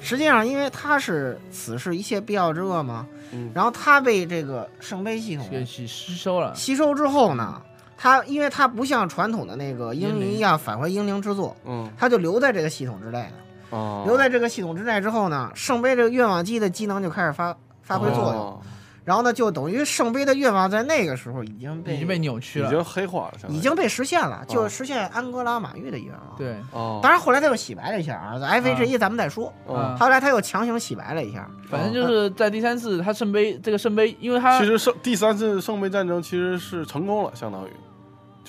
实际上，因为他是此事一切必要之恶嘛，嗯。然后他被这个圣杯系统吸吸收了，吸收之后呢，他因为他不像传统的那个英英灵灵一样返回英灵之作，嗯。他就留在这个系统之内了。哦，留在这个系统之内之后呢，圣杯这个愿望机的机能就开始发发挥作用，哦然后呢，就等于圣杯的愿望在那个时候已经被已经被扭曲了，已经黑化了，已经被实现了，哦就是实现安哥拉马玉的愿望。，对，哦，当然后来他又洗白了一下啊，在 F H 一咱们再说。嗯后来他又强行洗白了一下，反正就是在第三次他圣杯这个圣杯，因为他其实圣第三次圣杯战争其实是成功了，相当于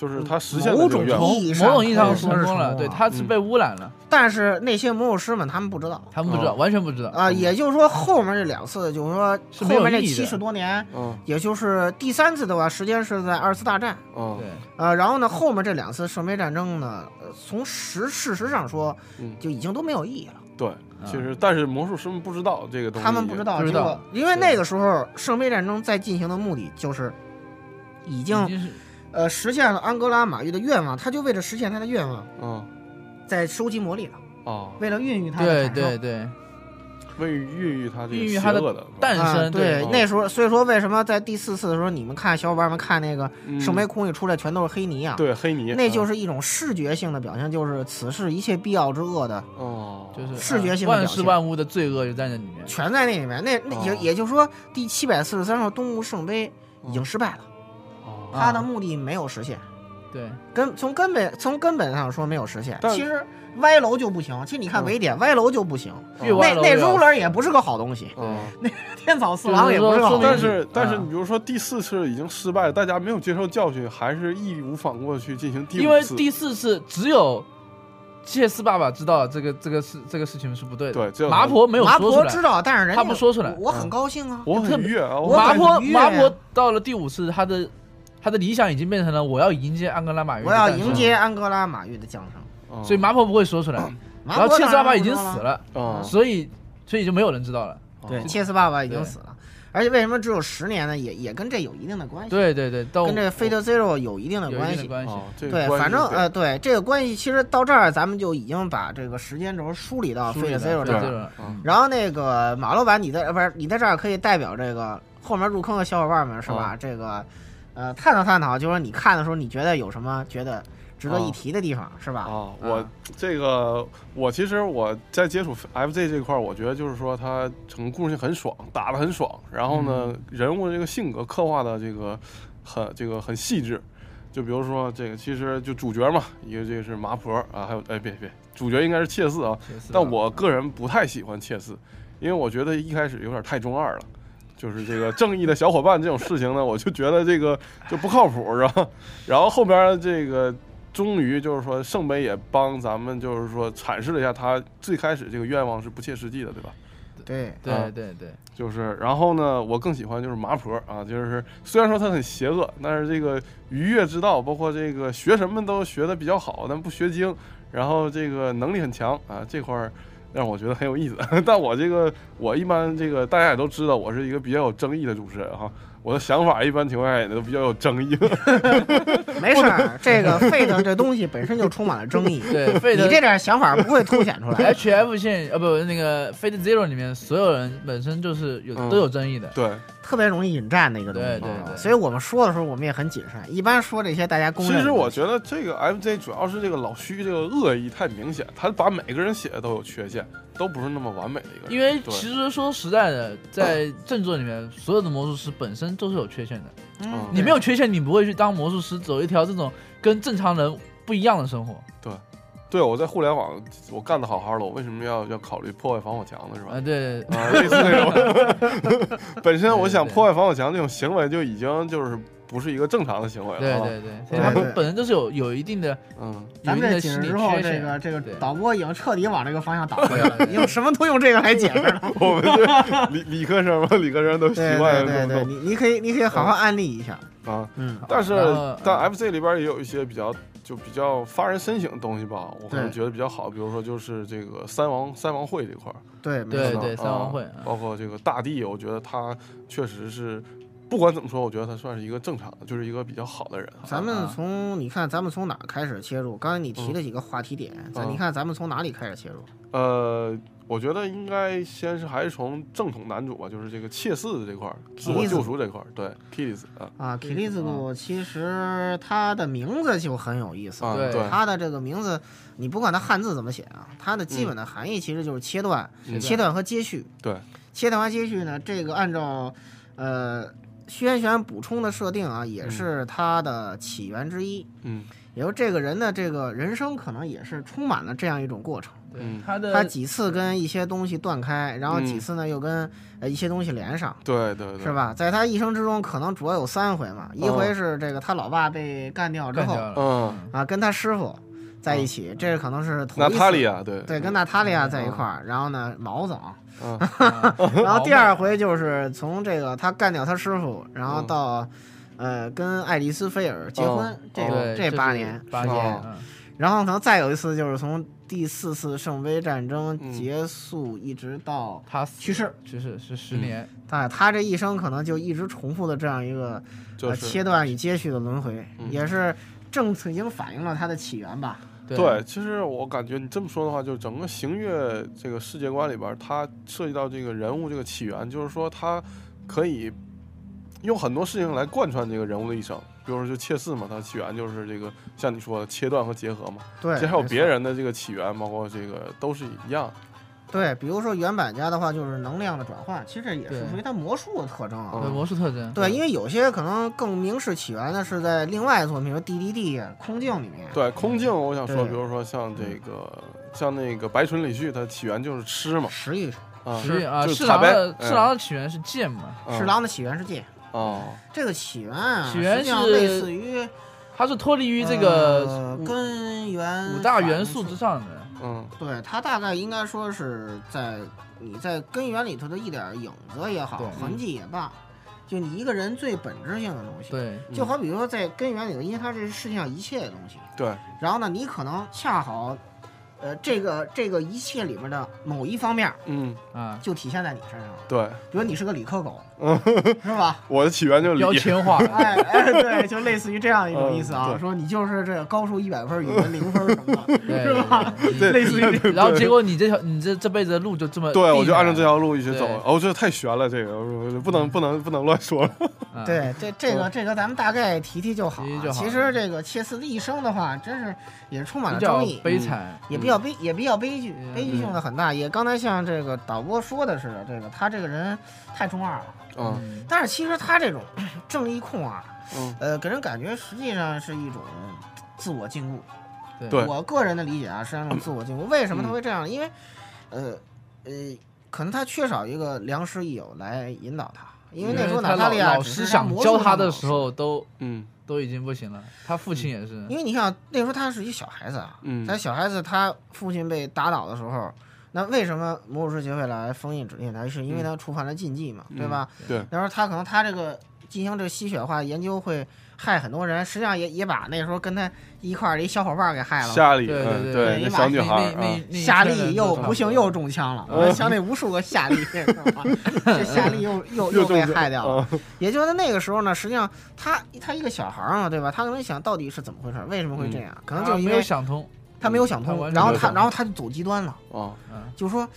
就是他实现了某种这个愿望意义上某种意义上说是成功了，对，成功他是被污染了，但是那些魔术师们他们不知道他们不知道，哦完全不知道，啊，也就是说后面这两次，就是说后面这七十多年，嗯也就是第三次的话，时间是在二次大战。嗯对，呃，然后呢，后面这两次圣杯战争呢，呃从实事实上说，嗯就已经都没有意义了。对，其实但是魔术师们不知道这个东西，他们不知道不知道，因为那个时候圣杯战争在进行的目的就是已已经经是呃实现了安哥拉马玉的愿望，他就为了实现他的愿望，嗯在收集魔力了，哦，为了孕育他的对产生对对，为孕育他这个孕育他的诞生，对，哦那时候所以说为什么在第四次的时候，你们看小伙伴们看那个嗯圣杯空一出来全都是黑泥啊，对黑泥，那就是是一种视觉性的表现，就是此事一切必要之恶的哦，就是视觉性的万事表现万物的罪恶就在那里面，全在那里面。那那也、哦也就是说，第七百四十三号东吴圣杯已经失败了，哦他的目的没有实现。对，根从根本从根本上说没有实现。其实歪楼就不行，其实你看嗯维典歪楼就不行，那那 ruler 也不是个好东西，嗯，天草四郎也不是个好东西但。是但是啊你比如说第四次已经失败了，大家没有接受教训，还是义无反顾的去进行第因为。第四次只有谢斯爸爸知道这个这个事这个事情是不对的，对，只有麻婆没有麻说出来。婆知道，但是人家他不说出来我我很高兴啊。我很愉悦啊，麻婆很愉悦麻婆到了第五次，他的他的理想已经变成了我要迎接安哥拉马约，我要迎，接安哥拉马玉的降生。嗯所以麻婆不会说出来。然后切斯爸爸已经死了，嗯所以所以就没有人知道了。对，嗯切斯爸爸已经死了。而且为什么只有十年呢？也也跟这有一定的关系，对对对，跟这个 Fate Zero 有一定的关系有一定的。关系。哦，这个对，反正呃，对这个关系，其实到这儿咱们就已经把这个时间轴梳理到 Fate 的 Zero 这儿了。然后那个马老板，你在呃不是你在这儿可以代表这个后面入坑的小伙伴们是吧？这个呃探讨探讨，就是说你看的时候你觉得有什么觉得值得一提的地方是吧？啊，我这个我其实我在接触 FZ 这块儿，我觉得就是说它整个故事性很爽，打得很爽，然后呢，人物的这个性格刻画的这个很这个很细致。就比如说这个，其实就主角嘛，一个这个是麻婆啊，还有哎别别，主角应该是切斯啊，切斯但我个人不太喜欢切斯，因为我觉得一开始有点太中二了。就是这个正义的小伙伴这种事情呢，我就觉得这个就不靠谱，是吧，然后后边这个终于就是说圣杯也帮咱们就是说阐释了一下他最开始这个愿望是不切实际的，对吧？对，啊对对对，就是，然后呢，我更喜欢就是麻婆啊，就是虽然说他很邪恶，但是这个愉悦之道，包括这个学什么都学的比较好，但不学精，然后这个能力很强啊，这块儿让我觉得很有意思。但我这个我一般这个大家也都知道，我是一个比较有争议的主持人哈，我的想法一般情况下也都比较有争议。没事儿，这个 Fate 这东西本身就充满了争议，对费德你这点想法不会凸显出来。H F 线呃不那个 Fate Zero 里面所有人本身就是有嗯都有争议的。对，特别容易引战的一个东西，对对对所以我们说的时候我们也很谨慎，一般说这些大家公认。其实我觉得这个 MJ 主要是这个老虚这个恶意太明显，他把每个人写的都有缺陷，都不是那么完美的一个人。因为其实说实在的，在正作里面，所有的魔术师本身都是有缺陷的。嗯嗯你没有缺陷，你不会去当魔术师，走一条这种跟正常人不一样的生活。对，对我在互联网我干的好好的，我为什么要要考虑破坏防火墙呢？是吧啊，？对，啊，类似那种。本身我想破坏防火墙这种行为就已经就是不是一个正常的行为了。啊对对对，对 他们本身就是有有一定的嗯，咱们这解释之后，这个这个导播已经彻底往这个方向导回来了，用什么都用这个来解释了。我们这理理科生嘛，理科生都习对惯对对对，你你可以你可以好好安利一下。啊。嗯，但是但 FC 里边也有一些比较就比较发人深省的东西吧，我可能觉得比较好，比如说就是这个三王三王会这块儿，对，没错对对啊三王会啊包括这个大帝，我觉得他确实是。不管怎么说，我觉得他算是一个正常的，就是一个比较好的人。咱们啊从你看，咱们从哪儿开始切入？刚才你提了几个话题点，咱嗯你看咱们从哪里开始切入？呃，我觉得应该先是还是从正统男主吧，就是这个切嗣这块儿，自我救赎这块儿，对 k i s 啊，啊，克里兹鲁其实他的名字就很有意思。对啊对，他的这个名字，你不管他汉字怎么写啊，它的基本的含义其实就是切断、嗯切断和接续。对，切断和接续呢，这个按照呃轩辕补充的设定啊，也是他的起源之一。嗯也就这个人的这个人生可能也是充满了这样一种过程。他的他几次跟一些东西断开，然后几嗯次呢又跟呃一些东西连上。对对对，是？吧？在他一生之中，可能主要有三回嘛。一回是这个他老爸被干掉之后。嗯，啊，跟他师傅在一起，这可能是头娜一次。塔莉亚，对。对，跟娜塔莉亚在一块儿。然后呢，毛子啊，嗯。啊 然后第二回就是从这个他干掉他师傅，然后到呃跟爱丽丝菲尔结婚哦，这哦个这八年。八时间哦。年嗯。然后可能再有一次就是从第四次圣杯战争嗯结束一直到他去世，去世是十嗯。年，他他这一生可能就一直重复的这样一个呃切断与接续的轮回，嗯。也是正已经反映了他的起源吧。对，其实我感觉你这么说的话，就整个行月这个世界观里边，它涉及到这个人物这个起源，就是说它可以用很多事情来贯穿这个人物的一生。比如说就切嗣嘛，它起源就是这个像你说的切断和结合嘛。对，其实还有别人的这个起源，包括这个都是一样。对，比如说原版家的话，就是能量的转换，其实这也是属于它魔术的特征啊。对魔术特征，对，因为有些可能更明示起源的是在另外的作品，比如 DDD 空镜里面。对空镜，我想说，比如说像这个像那个白纯李旭，它起源就是吃嘛，食欲，啊，实际啊，就是塔呗侍郎的嗯侍郎的起源是剑嘛，嗯侍郎的起源是剑。哦，这个起源啊，起源是类似于它是脱离于这个根源五大元素之上的。嗯。对，它大概应该说是在你在根源里头的一点影子也好，痕迹也罢，就你一个人最本质性的东西。，对，就好比说在根源里头，因为它是世界上一切的东西，对，然后呢，你可能恰好，呃，这个这个一切里面的某一方面嗯。啊，就体现在你身上了。对，比如你是个理科狗，是吧？我的起源就是李，标签化，哎哎，对，就类似于这样一种意思啊，说你就是这个高数一百分，语文零分什么的。是吧？对类似于然后结果你这条你这这辈子的路就这么对，我就按照这条路一直走对。哦，这太悬了，这个不能不能不能乱说了。啊 对，这这个这个咱们大概提提就好其实这个切斯的一生的话，真是也是充满了争议，悲惨，也比较悲，也比较悲剧，嗯悲剧性的很大。也刚才像这个导播说的似的，这个他这个人太中二了。嗯嗯，但是其实他这种正义控啊，嗯呃，给人感觉实际上是一种自我禁锢。对我个人的理解啊，是那种自我禁锢。为什么他嗯会这样？因为，呃呃，可能他缺少一个良师益友来引导他。因为那时候他娜塔莉亚老老师想教他的时，候都嗯都已经不行了，他父亲也是，因为你看那时候他是一小孩子啊，嗯他小孩子他父亲被打倒的时候，那为什么魔术师协会来封印指定台？是因为他触犯了禁忌嘛，嗯对吧？对，那时候他可能他这个进行这个吸血化研究会害很多人，实际上也也把那时候跟他一块儿的一小伙伴儿给害了。夏利，对嗯对对那对小女孩夏利又不幸又中枪了，我想那无数个夏利，这夏利又又又被害掉了。啊也就是在那个时候呢，实际上他他一个小孩儿嘛，对吧？他可能想到底是怎么回事，为什么会这样？可能就是因没有为想通，他没有想通，然后他然后他就走极端了，哦嗯，就说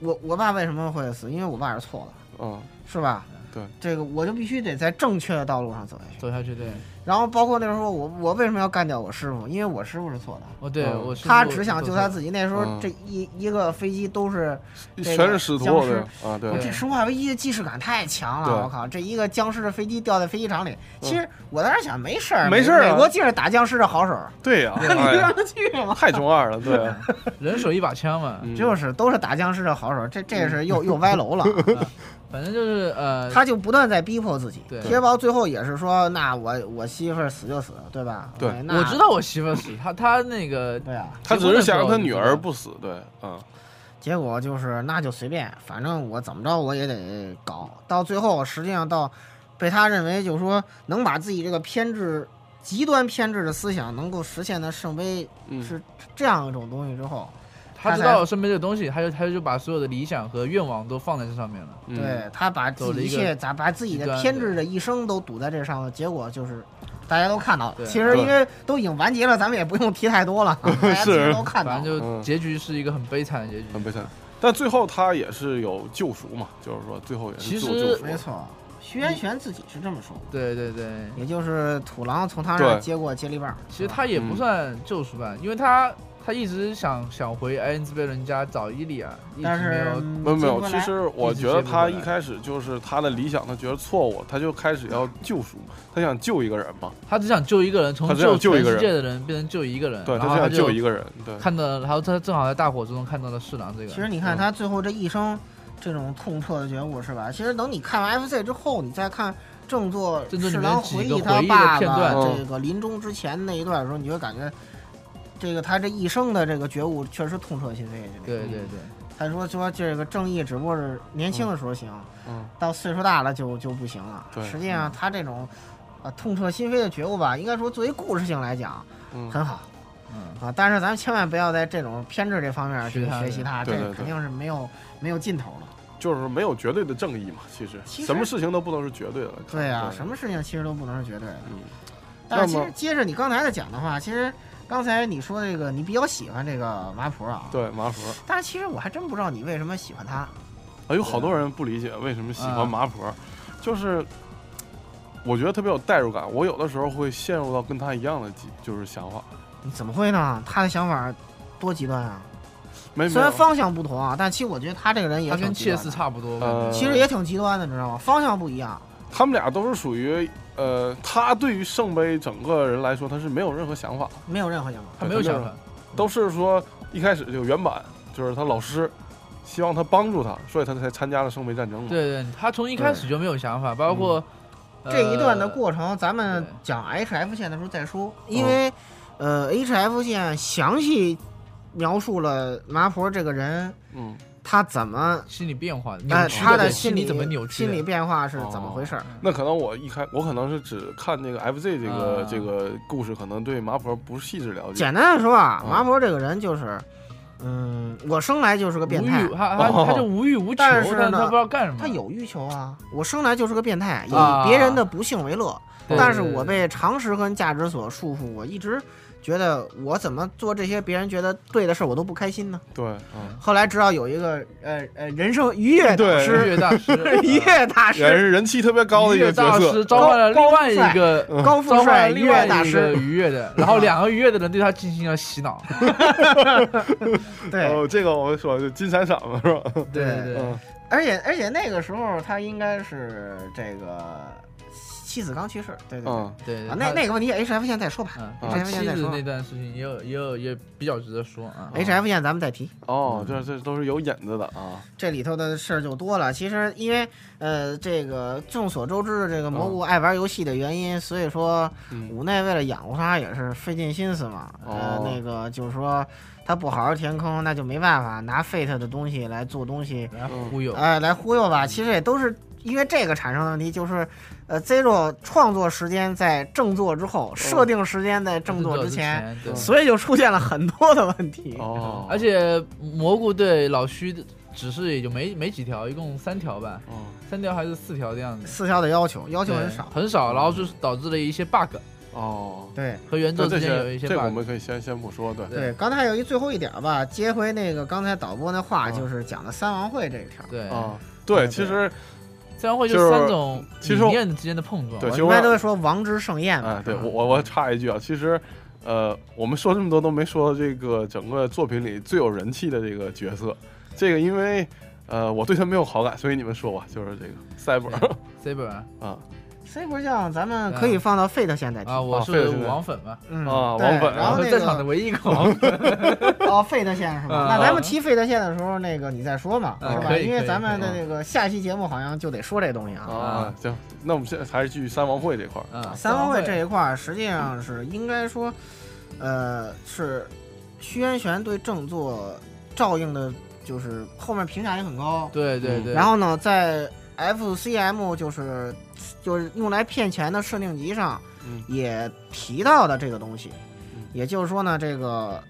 我我爸为什么会死？因为我爸是错的，嗯是吧？对，这个我就必须得在正确的道路上走下去。走下去，对，然后包括那时候我我为什么要干掉我师傅？因为我师傅是错的，哦，对嗯我他只想救他自己。那时候嗯这一一个飞机都是，这个全是使徒僵尸啊，对对这生化危机的既视感太强了，我靠！这一个僵尸的飞机掉在飞机场里，其实我当时想没事儿，没事儿啊美国竟是打僵尸的好手，对呀，你哎呀让他去吗？太中二了，对啊，人手一把枪嘛，嗯 就是都是打僵尸的好手，这这是又又歪楼了。反正就是呃，他就不断在逼迫自己。对贴包最后也是说，那我我媳妇儿死就死，对吧？对我知道我媳妇儿死，她她那个对啊，他只是想让他女儿不死，对，嗯结果就是那就随便，反正我怎么着我也得搞。到最后，实际上到被他认为就是说能把自己这个偏执、极端偏执的思想能够实现的圣杯嗯，是这样一种东西之后，他知道身边这个东西，他就他就把所有的理想和愿望都放在这上面了。嗯对他把自己一切咋把自己的偏执的一生都赌在这上了，结果就是。大家都看到了，其实因为都已经完结了，咱们也不用提太多了，大家其实都看到了。反正就嗯结局是一个很悲惨的结局。很悲惨。但最后他也是有救赎嘛，就是说最后也其实是救赎。没错，徐元玄自己是这么说的，对对对，也就是土狼从他那儿接过接力棒。其实他也不嗯算救赎吧，因为他他一直想想回埃恩兹贝伦家找伊利亚，一但是没有。没有其实我觉得他一开始就是他的理想，他觉得错误，他就开始要救赎，他想救一个人嘛，他只想救一个人，从他只想救一个人全世界的人变成救一个人，对他只然后他就想救一个人，对，看到，然后他正好在大火之中看到了侍郎这个。其实你看嗯他最后这一生这种痛彻的觉悟是吧？其实等你看完 FC 之后，你再看正作正作里侍郎回忆他爸片段爸嗯这个临终之前那一段的时候，你就会感觉。这个他这一生的这个觉悟确实痛彻心扉，对对对，他说说这个正义只不过是年轻的时候行，嗯，到岁数大了就就不行了。对实际上他这种，呃，痛彻心扉的觉悟吧，应该说作为故事性来讲嗯，很好嗯，啊。但是咱们千万不要在这种偏执这方面去学习他，这肯定是没有没有尽头了。就是没有绝对的正义嘛，其实其实什么事情都不能是绝对的。对呀、什么事情其实都不能是绝对的。嗯，但是其实接着你刚才的讲的话，其实刚才你说这个你比较喜欢这个麻婆啊，对麻婆，但是其实我还真不知道你为什么喜欢他。啊，有好多人不理解为什么喜啊欢麻婆，就是我觉得特别有代入感，我有的时候会陷入到跟他一样的几就是想法。你怎么会呢？他的想法多极端啊！没虽然方向不同啊，但其实我觉得他这个人也他跟切斯差不多。呃其实也挺极端的，知道吗？方向不一样。他们俩都是属于呃，他对于圣杯整个人来说，他是没有任何想法，没有任何想法。他没有想法，都是说一开始就原版就是他老师希望他帮助他，所以他才参加了圣杯战争嘛。对对，他从一开始就没有想法，包括呃这一段的过程，咱们讲 HF 线的时候再说，因为呃，HF 线详细描述了麻婆这个人嗯，他怎么心理变化，呃扭曲他的心理怎么扭曲，心理变化是怎么回事儿。那可能我一开我可能是只看那个 FZ 这个、啊这个故事，可能对麻婆不是细致了解。简单的说啊，啊麻婆这个人就是，嗯，我生来就是个变态无欲，，他他哦他就无欲无求，但是呢他不知道干什么。他有欲求啊，我生来就是个变态，以啊别人的不幸为乐。但是我被常识跟价值所束缚，我一直觉得我怎么做这些别人觉得对的事儿，我都不开心呢。对，嗯，后来直到有一个呃呃人生愉悦大师。愉，悦大师，愉悦大也师，是人气特别高的一个角色。大师。召唤了另外一个高富帅愉了另外悦大一个师，愉悦的，然后两个愉悦的人对他进行了洗脑。对。哦，这个我们说就金闪闪嘛，是吧？对对对，嗯，而且而且那个时候他应该是这个妻子刚去世，对对对。嗯，对对啊，那那个问题 H F 线再说吧嗯，啊，H 他 F 线妻子再说那段事情也有也有也比较值得说啊。，H F 线咱们再提。哦，这这都是有引子的啊。这里头的事儿就多了。其实因为呃，这个众所周知的这个蘑菇爱玩游戏的原因，所以说嗯，五内为了养活它也是费尽心思嘛。呃哦，那个就是说他不好好填坑，那就没办法拿 Fate 的东西来做东西，来忽悠，哎、来忽悠吧。其实也都是因为这个产生的问题，就是呃，Zero 创作时间在正作之后，设定时间在正作之前。所以就出现了很多的问题。哦，而且蘑菇对老虚的指示也就没没几条，一共三条吧，哦，三条还是四条的样子，四条的要求要求很少，很少，然后就是导致了一些 bug，哦，对。和原作这这之间有一些些这个我。们可以先先不说，对，对，刚才还有一最后一点儿吧，接回那个刚才导播那话，嗯就是讲的三王会这一条。对，啊，对。对，其实这样会就是三种其实理念之间的碰撞。对其实我一般都会说王之盛宴嘛。哎，对我我我插一句啊，其实，呃，我们说这么多都没说这个整个作品里最有人气的这个角色，这个因为呃我对他没有好感，所以你们说吧，就是这个赛博 Saber 啊 C 不像咱们可以放到 Fate 线再提。啊，我是王粉嘛，嗯啊对王粉然后那我是在场的个唯一一个王粉。哦，Fate 线是吧？啊那咱们提 Fate 线的时候，那个你再说嘛，是吧？因为咱们的那个下期节目好像就得说这东西啊。啊，行，那我们现在还是继续三王会这块儿，啊，三王会这一块儿，实际上是应该说，呃，是徐渊玄对正作照应的，就是后面评价也很高。嗯对对对，然后呢，在 FCM 就是就是用来骗钱的设定集上，嗯。也提到的这个东西嗯。也就是说呢，这个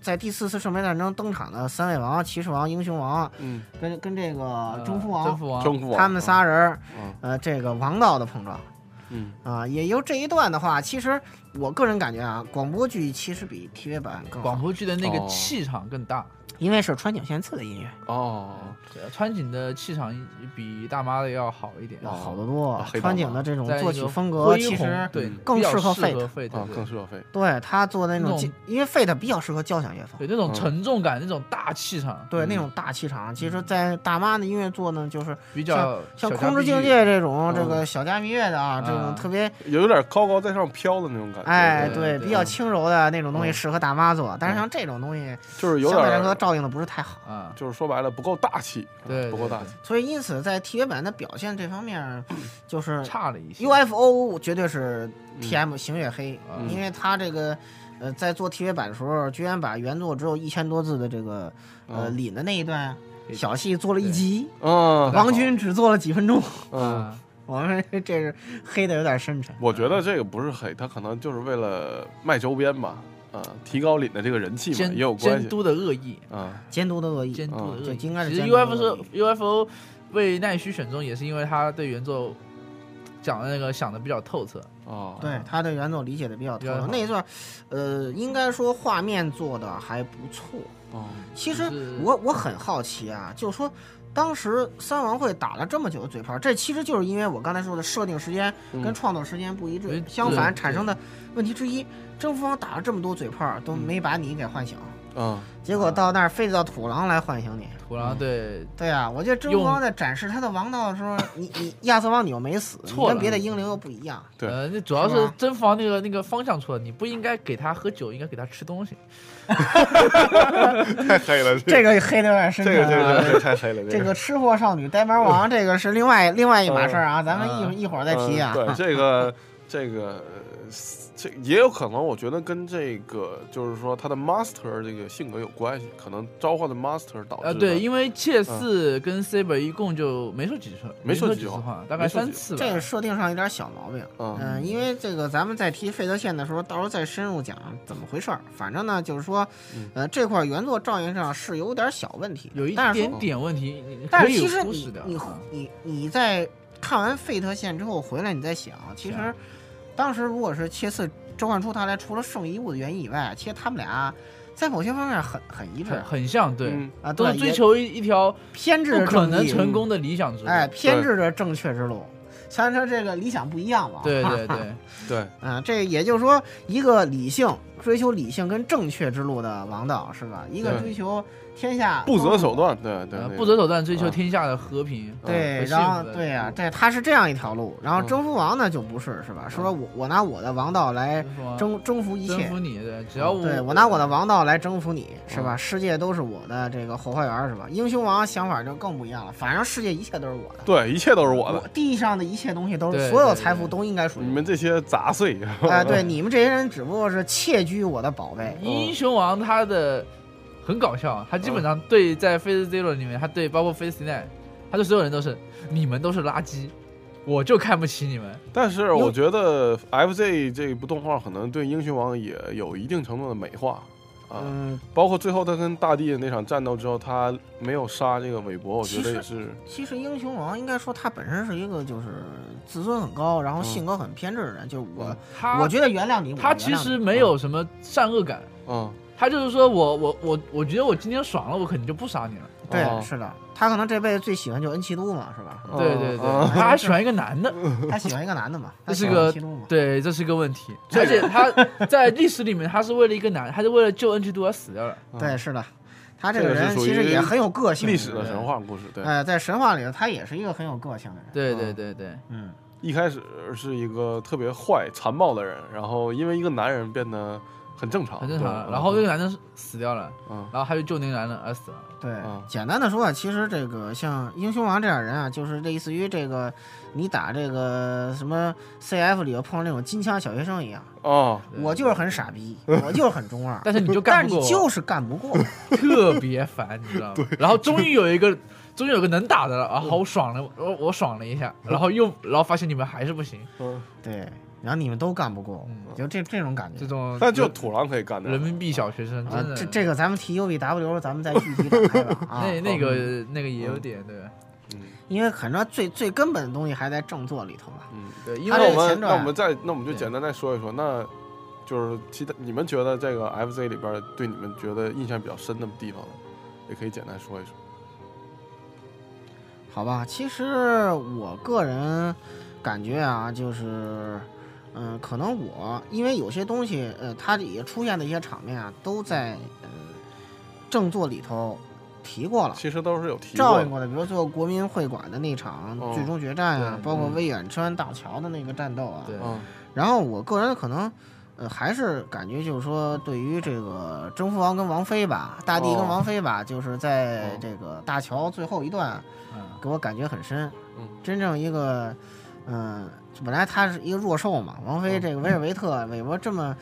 在第四次圣杯战争登场的三位王、骑士王、英雄王，嗯，跟跟这个呃征服王，征服王，征服王他们仨人呃，这个王道的碰撞。嗯。啊，也由这一段的话，其实我个人感觉啊，广播剧其实比 TV 版更好，广播剧的那个哦。气场更大，因为是川井宪次的音乐，哦，对川井的气场比大妈的要好一点，要好得多川井的这种作曲风格，其实对嗯更适合 Fate 对。适合飞，对他做的那种那种，因为 Fate 比较适合交响乐风，对那种嗯。沉重感，那种大气场，嗯。对那种大气场，其实，在大妈的音乐做呢，就是比较像《空之境界》这种嗯。这个小家蜜月的啊，这种啊特别有点高高在上飘的那种感觉，哎，对对比较轻柔的那种东西嗯。适合大妈做，但是嗯像这种东西就是有相对来说点，照应的不是太好。啊，就是说白了不够大气，对不够大气，所以因此在 TV 版的表现这方面，就是差了一些。UFO 绝对是嗯。TM 行月黑，嗯因为他这个呃在做 TV 版的时候，居然把原作只有一千多字的这个呃嗯。领的那一段小戏做了一集，嗯，王军只做了几分钟，嗯。啊，我们这是黑的有点深沉。我觉得这个不是黑，他可能就是为了卖周边吧，啊，提高领的这个人气嘛，也有关系。监督的恶意，啊。监督的恶意，监督的恶意。这应该是其实监督的 UFO 是 UFO 为奈须选中，也是因为他对原作讲的那个想的比较透彻。哦，对他对原作理解的比较透彻，那一段，呃，应该说画面做的还不错。哦，其实我我很好奇啊，就是说，当时三王会打了这么久的嘴炮，这其实就是因为我刚才说的设定时间跟嗯创作时间不一致，对。相反产生的问题之一。征服王打了这么多嘴炮，都嗯。没把你给唤醒，嗯，结果到那儿非得到土狼来唤醒你。土狼对。对啊，我觉得征服王在展示他的王道的时候，你你亚瑟王你又没死，你错了。跟别的英灵又不一样。对。呃，那主要是征服王那个那个方向错了，你不应该给他喝酒，应该给他吃东西。太黑了，这个黑的有点深这个这个这个太黑了，这个。吃货少女呆毛王，这个是另外另外一码事儿啊，咱们嗯一一会儿再提啊。嗯对，这个这个呃这也有可能，我觉得跟这个就是说他的 master 这个性格有关系，可能召唤的 master 导致呃，对，因为切四跟 Saber 一共就没说几次，说没说几话几次话，大概三次吧。这个设定上有点小毛病，嗯嗯、因为这个咱们在提费德线的时候，到时候再深入讲怎么回事儿。反正呢，就是说嗯，呃，这块原作照应上是有点小问题，有一点点问题，但是其实你。你啊你你在看完费特线之后回来，你再想，其实当时如果是切次召唤出他来，除了圣遗物的原因以外，其实他们俩在某些方面很很一致很很像，对，嗯啊，对都是追求一一条偏执不可能成功的理想之路。哎，偏执的正确之路。虽然说这个理想不一样吧，对对对，对，嗯，这也就是说，一个理性追求理性跟正确之路的王道是吧？一个追求天下不择手段，对对呃，不择手段追求啊天下的和平。对，然后对呀、对，他是这样一条路。然后嗯征服王呢就不是是吧？说我我拿我的王道来征征服一切征服，你，对，只要我对我拿我的王道来征服你是嗯吧？世界都是我的这个后花园是吧？英雄王想法就更不一样了，反正世界一切都是我的。对，一切都是我的，地上的一切东西都是所有财富都应该属于。你们这些杂碎，哎，对，你们这些人只不过是窃居我的宝贝。英雄王他的很搞笑，他基本上对在 Face Zero 里面，他对包括 Face Nine，他对所有人都是你们都是垃圾，我就看不起你们。但是我觉得 FZ 这部动画可能对英雄王也有一定程度的美化啊，嗯，包括最后他跟大地的那场战斗之后，他没有杀这个韦伯，我觉得也是，其实英雄王应该说他本身是一个就是自尊很高，然后嗯性格很偏执的人。就是我，他我觉得原谅你，他其实没有什么善恶感，嗯，他就是说我我我我觉得我今天爽了，我肯定就不杀你了。对，哦是的，他可能这辈子最喜欢就恩奇都嘛，是吧？嗯对对对，嗯他还喜欢一个男的，他喜欢一个男的嘛，这是个。对，这是个问题。而且他在历史里面，他是为了一个男，他是为了救恩奇都而死掉了。对，是的，他这这个人其实也很有个性。历史的神话故事，对，哎，在神话里头，他也是一个很有个性的人。对嗯对对对，嗯，一开始是一个特别坏、残暴的人，然后因为一个男人变得很正常，很正常。然后那个男的死掉了，嗯。然后他就救那个男的而死了。对嗯，简单的说啊，其实这个像英雄王这样人啊，就是类似于这个你打这个什么 CF 里头碰到那种金枪小学生一样，哦，我就是很傻逼，我就是很中二，但是你就干不过，是你就是干不过。特别烦，你知道吗？然后终于有一个，终于有个能打的了啊，好我爽了，我我爽了一下，然后又然后发现你们还是不行，嗯，对，然后你们都干不过，嗯就这这种感觉。这种但就土狼可以干的，人民币小学生啊真的，，这这个咱们提 UBW，咱们再具体展开吧。啊，那那个那个也有点对嗯因为很多最最根本的东西还在正作里头嘛。嗯。对，因为那我们那我们再那我们就简单再说一说，那就是其他你们觉得这个 FZ 里边对你们觉得印象比较深的地方，也可以简单说一说。好吧，其实我个人感觉啊，就是，嗯、可能我因为有些东西，呃，它也出现的一些场面啊，都在呃正作里头提过了。其实都是有提过，照应过的，比如做国民会馆的那场哦最终决战啊，对包括嗯威远川大桥的那个战斗啊。对嗯然后我个人可能，呃，还是感觉就是说，对于这个征服王跟王妃吧，大帝跟哦王妃吧，就是在哦这个大桥最后一段，嗯给我感觉很深。嗯真正一个，嗯、本来他是一个弱兽嘛，王妃嗯。这个维尔维特、韦伯这么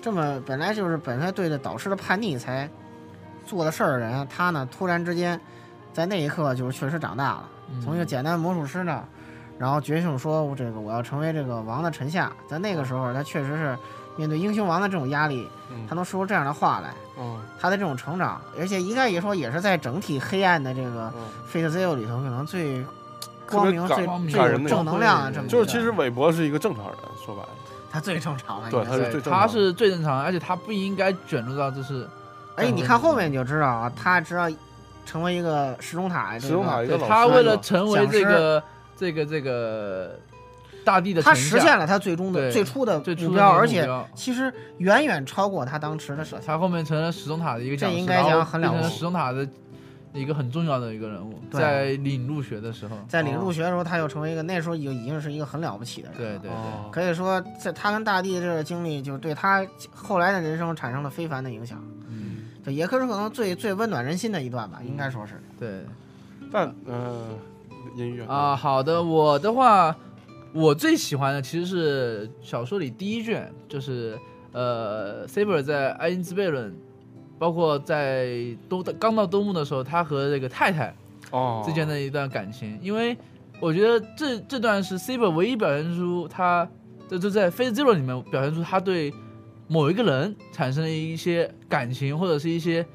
这么本来就是本来对着导师的叛逆才做的事儿的人，他呢突然之间在那一刻就是确实长大了，嗯。从一个简单的魔术师呢，然后决心说我这个我要成为这个王的臣下，在那个时候他确实是面对英雄王的这种压力，嗯他能说出这样的话来。嗯。他的这种成长，而且应该也说也是在整体黑暗的这个嗯，Fate Zero 里头，可能最光明、最光明正能量啊这么就是其实韦伯是一个正常人，说白了，他最正常了。对应该对他是最正常他是最正常的，而且他不应该卷入到就是而且你看后面你就知道啊，他知道成为一个石钟塔，石钟塔一个老师他为了成为这个这个这个大地的他实现了他最终的最初的目标，而且其实远远超过他当时的设想。他后面成了石钟塔的一个讲师，这应该然后讲很了不起变成了石钟塔的一个很重要的一个人物，在领入学的时候，在领入学的时候，他又成为一个那时候已已经是一个很了不起的人。对对对，哦。可以说，在他跟大地的这个经历，就对他后来的人生产生了非凡的影响。嗯，对也可是可能最最温暖人心的一段吧，应该说是。对。但呃，音乐啊，好的，我的话，我最喜欢的其实是小说里第一卷，就是呃，Saber 在爱因兹贝伦，包括在都刚到东木的时候，他和这个太太哦之间的一段感情，因为我觉得这这段是 Saber 唯一表现出他，这就在《Phase Zero》里面表现出他对某一个人产生了一些感情或者是一些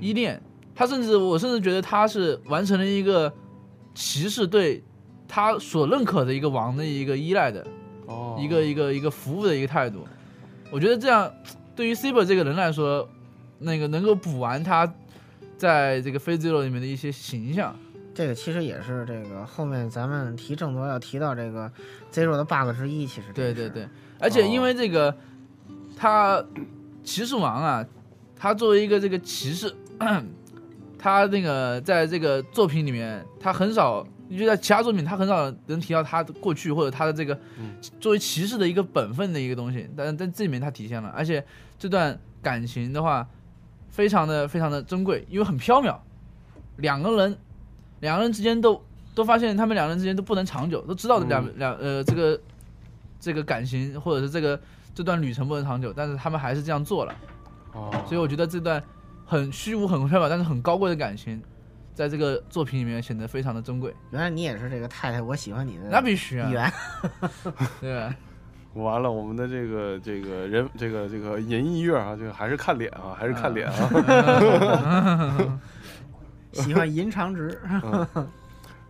依恋。他甚至我甚至觉得他是完成了一个骑士对他所认可的一个王的一个依赖的哦一个一个一个服务的一个态度。我觉得这样对于 Saber 这个人来说，那个能够补完他在这个《Phase Zero》里面的一些形象。这个其实也是这个后面咱们提正多要提到这个 Zero 的 bug 之一。其实对对对，而且因为这个，他骑士王啊，他作为一个这个骑士，他那个在这个作品里面，他很少，就在其他作品他很少能提到他的过去或者他的这个嗯作为骑士的一个本分的一个东西，但但这里面他体现了，而且这段感情的话，非常的非常的珍贵，因为很缥缈，两个人两个人之间都都发现他们两个人之间都不能长久，都知道两、嗯两呃这个这个感情或者是这个这段旅程不能长久，但是他们还是这样做了，哦，所以我觉得这段很虚无、很缥缈，但是很高贵的感情，在这个作品里面显得非常的珍贵。原来你也是这个太太，我喜欢你的那必须啊。对吧？完了，我们的这个这个人这个这个银音乐啊，这个还是看脸啊，还是看脸啊。喜欢银长直。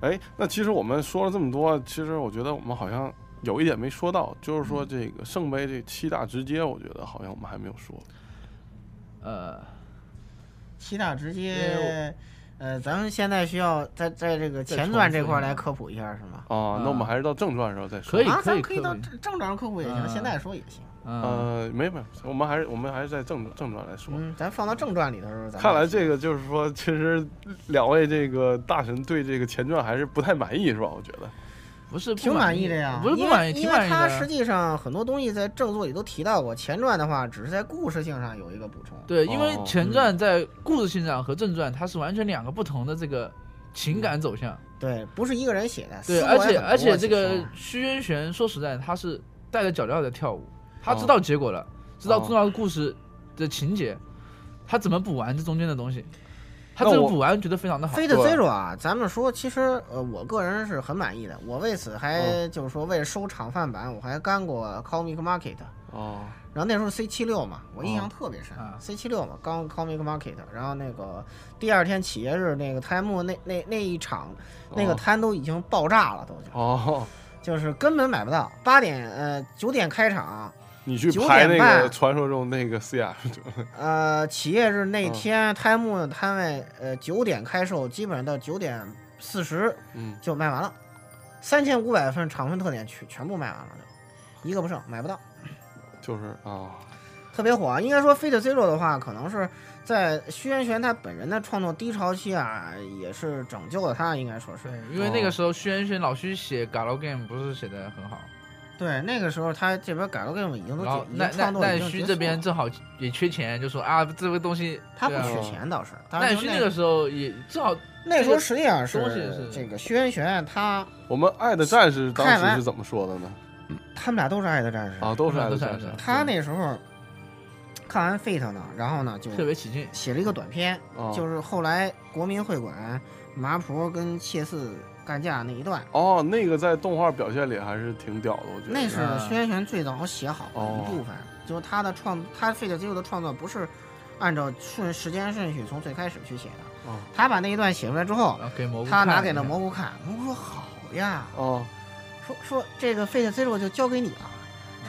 哎，那其实我们说了这么多，其实我觉得我们好像有一点没说到，就是说这个圣杯这七大直接，我觉得好像我们还没有说。呃，七大直对接，呃，咱们现在需要在在这个前传这块儿来科普一下，是吗？啊，那我们还是到正传的时候再说。啊，可以可以咱们可以到正正常科普也行，嗯现在说也行。嗯，呃，没没，我们还是我们还是在正正传来说。嗯，咱放到正传里头的时候，看来这个就是说，其实两位这个大神对这个前传还是不太满意，是吧？我觉得。不是不挺满意意的呀，不是不满意，因为因挺满意为它实。际上很多东西在正作里都提到过，前传的话只是在故事性上有一个补充。对，因为哦前传在故事性上和正传，它是完全两个不同的这个情感走向。对，不是一个人写的。对，而且而且这个虚渊玄，说实在，他是带着脚镣在跳舞，他知哦道结果了，知道哦重要的故事的情节，他怎么补完这中间的东西，他这个补完觉得非常的好。Fate 对 Zero 啊，咱们说，其实呃，我个人是很满意的。我为此嗯还就是说，为了收厂饭版，我还干过 Comic Market。哦，然后那时候 C 七六嘛，我印象哦特别深。啊 C 七六嘛，刚 Comic Market，然后那个第二天企业日那个开幕那那那一场，那个哦摊都已经爆炸了，都就哦，就是根本买不到。八点呃九点开场，你去9排那个传说中那个 CR，呃，企业日那嗯天开幕的摊位，呃九点开售，基本上到九点四十嗯，就卖完了，三千五百份场分特点全全部卖完了就，一个不剩，买不到。就是啊，特别火啊！应该说《Fate Zero》的话，可能是在虚渊玄他本人的创作低潮期啊，也是拯救了他，应该说是。对，因为那哦个时候虚渊玄老徐写 Galgame 不是写的很好，对，那个时候他这边改了 game 已经都奈奈奈须这边正好也缺钱，就说啊这个东西他不缺钱倒是，但奈须那个时候也正好那时候实际上是这个虚渊玄他我们爱的战士当时是怎么说的呢？他们俩都是爱的战士啊，都是爱的战士。他那时候看完 Fate 呢，然后呢就特别起劲。写了一个短篇，哦就是后来国民会馆麻婆跟切嗣干架那一段。哦，那个在动画表现里还是挺屌的，我觉得。那是啊轩辕最早写好的哦一部分，就是他的创，他 Fate Zero 的创作不是按照顺时间顺序从最开始去写的，哦他把那一段写出来之后，然后给蘑菇他拿给了蘑菇看，蘑菇说好呀，哦说说这个 Fate Zero 就交给你了。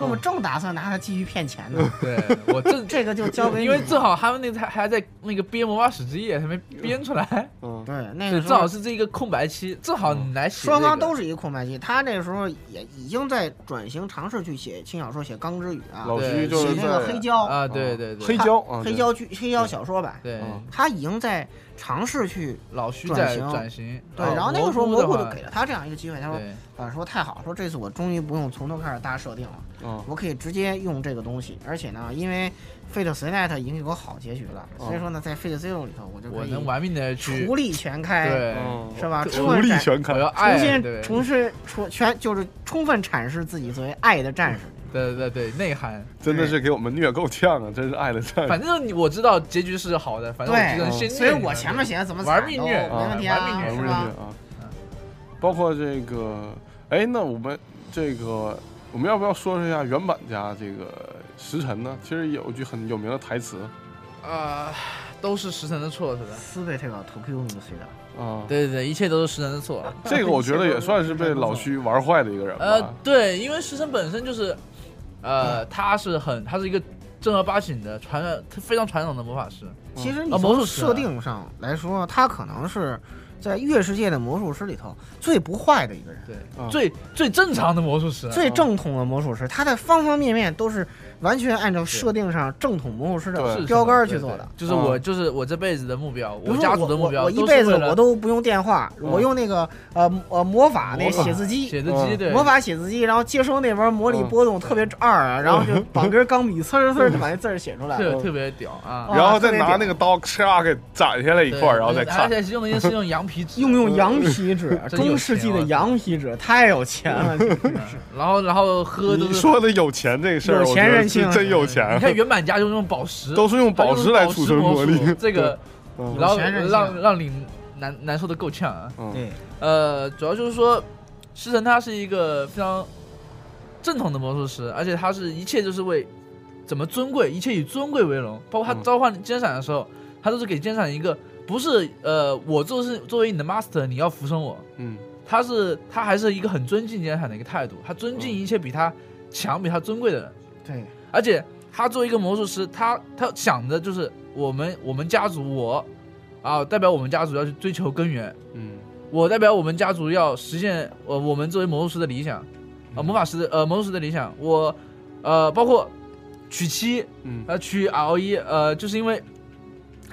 说我们正打算拿它继续骗钱呢，对我正 这个就交给你因为正好他们那才还还在那个编魔法使之夜，还没编出来，嗯，对那个，正好是这一个空白期，正好你来写、双方都是一个空白期，他那时候也已经在转型尝试去写轻小说，写《钢之语》啊，老徐对就是写那个黑胶，啊，对对对，黑胶啊，黑胶剧、黑胶小说版，对嗯。他已经在尝试去老徐在转型转型，对，啊然后那个时候蘑菇就给了他这样一个机会，他说对。啊说太好，说这次我终于不用从头开始搭设定了，嗯。我可以直接用这个东西，而且呢，因为 Fate Stay Night 已经有个好结局了，所以说呢，在 Fate Zero 里头我就可以我能玩命的去除力全开，对，嗯，是吧？无充分展力全开。我，要重新重新出全就是充分阐释自己作为爱的战士。对对对内涵，真的是给我们虐够呛啊！真是爱的战士。反正我知道结局是好的，反正我只能先对，所以我前面写的怎么玩命虐。没问题啊，玩命虐是吧？玩命虐啊，包括这个，哎，那我们这个，我们要不要说一下原版家这个石沉呢？其实有一句很有名的台词啊，都是石神的错，是吧？斯贝这个 Tokyo 那个随的，啊，对对对，一切都是石神的错。这个我觉得也算是被老徐玩坏的一个人呃。，对，因为石神本身就是，呃，他是很，他是一个正儿八经的传非常传统的魔法师。其实你啊魔术从设定上来说，他可能是在月世界的魔术师里头最不坏的一个人，对，啊最最正常的魔术师。最正统的魔术师，他在方方面面都是完全按照设定上正统魔术师对的标杆儿去做的。就是我，就是我这辈子的目标，比如说家族的目标，我我一辈子我都不用电话，我用那个呃呃魔法那魔法写字机，写字机，嗯对，魔法写字机，然后接收那边魔力波动特别二啊，然后就绑根钢笔，呲儿呲儿就 把那字儿写出来。特特别屌啊。哦然后再拿那个刀唰给斩下来一块儿，然后再而看。且是用的是用 羊皮纸，用用 羊皮纸，中世纪的羊皮纸太有钱了。嗯然后然后喝都你是。说的有钱这个事儿，有我觉得是钱任性真有钱你。看原版家就用宝石，都是用宝石来储存魔力它就是宝石魔术这个，嗯然后有钱任性让让你难难受的够呛啊。嗯对，呃，主要就是说，师神他是一个非常正统的魔术师，而且他是一切就是为怎么尊贵，一切以尊贵为荣。包括他嗯召唤奸闪的时候，他都是给奸闪一个不是呃，我做是作为你的 master，你要服从我。嗯。他是他还是一个很尊敬奸闪的一个态度，他尊敬一切比他强、比他尊贵的人。对，而且他作为一个魔术师，他他想的就是我们我们家族我啊，代表我们家族要去追求根源，嗯。我代表我们家族要实现呃我们作为魔术师的理想，呃魔法师的呃魔术师的理想，我呃包括娶妻嗯。呃娶 R 一呃就是因为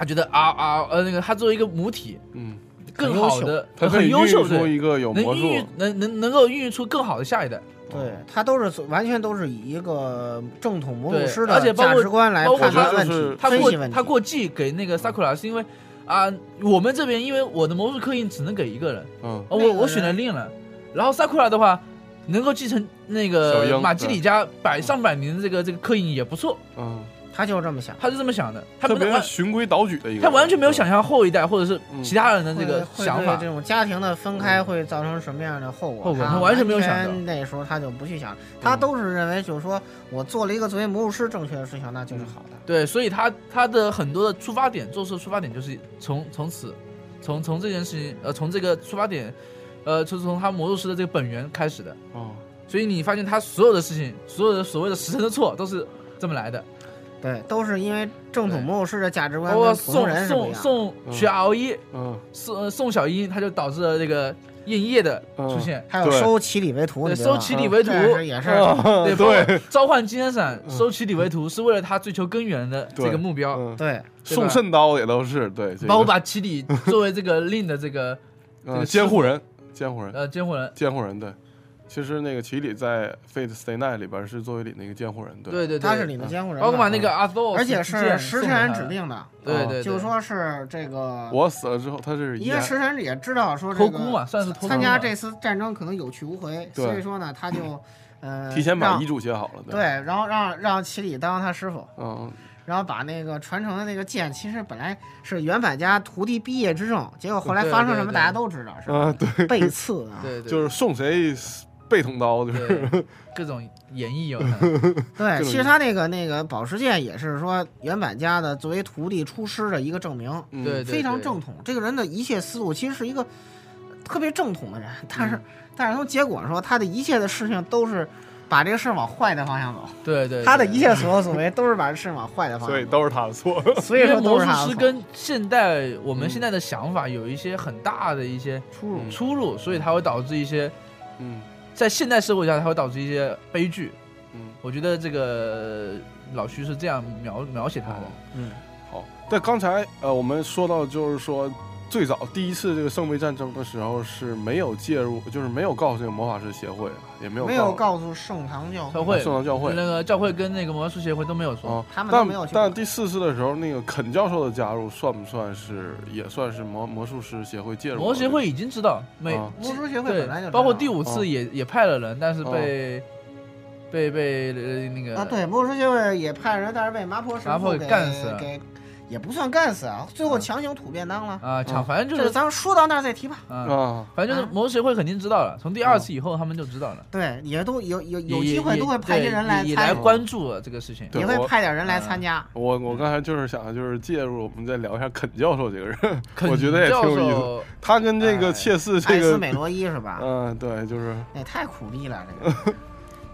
他觉得啊啊呃那个他作为一个母体嗯，更好的他可以很优秀的孕育出一个有魔能孕育术，能能能够孕育出更好的下一代。对他都是完全都是以一个正统魔术师的而且包括价值观来包括他判断问题、他过分析问题。他过继给那个 Sakura 是因为啊、我们这边因为我的魔术刻印只能给一个人，嗯。我我选了另人，然后 Sakura 的话能够继承那个马基里家百上百年的这个这个刻印也不错，嗯，他就是这么想。他是这么想的，他特不别循规蹈矩的一个，他完全没有想象后一代或者是嗯其他人的这个想法这，种家庭的分开会造成什么样的后果？后果他他完全没有想到那时候他就不去想，他都是认为就是说我做了一个作为魔术师正确的事情，那就是好的。对，所以他他的很多的出发点，做事的出发点就是从从此，从从这件事情，呃，从这个出发点，呃，就是从他魔术师的这个本源开始的。哦，所以你发现他所有的事情，所有的所谓的时辰的错，都是这么来的。对，都是因为正统魔术师的价值观包括跟普通送送人是不一样的。送学 R 一，嗯。送小樱，他就导致了这个印叶的出现。还有收奇里为徒，对，收奇里为徒，也是嗯。对，对。召唤金山伞，嗯。收奇里为徒，是为了他追求根源的这个目标。嗯，对。送圣刀也都是对，这个。包括把奇里作为这个令的这个这嗯个监护人，监护人，呃监护人。监护人对。其实那个奇里在《Fate Stay Night》里边是作为里那个监护人，对对对对，他是你的监护人，包括把那个阿多，而且是时辰指，定的，对对，就是说是这个，我死了之后，他是因为言时辰也知道说这个算是参加这次战争可能有去无回，所以说呢，他就 呃提前把遗嘱写好了，对，然后让让奇里当他师傅，嗯，然后把那个传承的那个剑，其实本来是原版家徒弟毕业之证，结果后来发生什么大家都知道，是啊吧？对，背刺啊，对对，就是送谁背捅刀，就是各种演绎有可能。对，其实他那个那个宝石剑也是说原版家的作为徒弟出师的一个证明，嗯对非常正统。这个人的一切思路其实是一个特别正统的人，但是、但是从结果说，他的一切的事情都是把这个事儿往坏的方向走，对对，他的一切所作所为都是把这事儿往坏的方向走，所以都是他的错。所以说魔术都是师跟现代我们嗯现在的想法有一些很大的一些出入。嗯出入，所以它会导致一些嗯在现代社会下，它会导致一些悲剧。嗯，我觉得这个老徐是这样描描写他的。嗯，好。但刚才呃，我们说到就是说。最早第一次这个圣杯战争的时候是没有介入，就是没有告诉这个魔法师协会，也没有没有告告诉圣堂教教会。圣堂教会。那个教会跟那个魔术协会都没有说。哦，他们没有但第四次的时候，那个肯教授的加入算不算是也算是魔魔术师协会介入？魔术协会已经知道，每啊魔术协会本来就知道。包括第五哦。次也也派了人，但是哦。被被被呃那个啊，对，魔术协会也派人，但是被麻婆神麻婆父给给干死了。给也不算干死啊，最后强行吐便当了。啊抢，反正就是咱们说到那儿再提吧。啊，啊，反正就是魔术协会肯定知道了，从第二次以后他们就知道了，对，也都有有有机会都会派些人来也也来，关注这个事情。也会派点人来参加。我我刚才就是想就是介入，我们再聊一下肯教授这个人，肯我觉得也挺教有意思。授他跟这个哎切斯这个，艾斯美罗伊是吧？嗯，对，就是那也太苦逼了，这个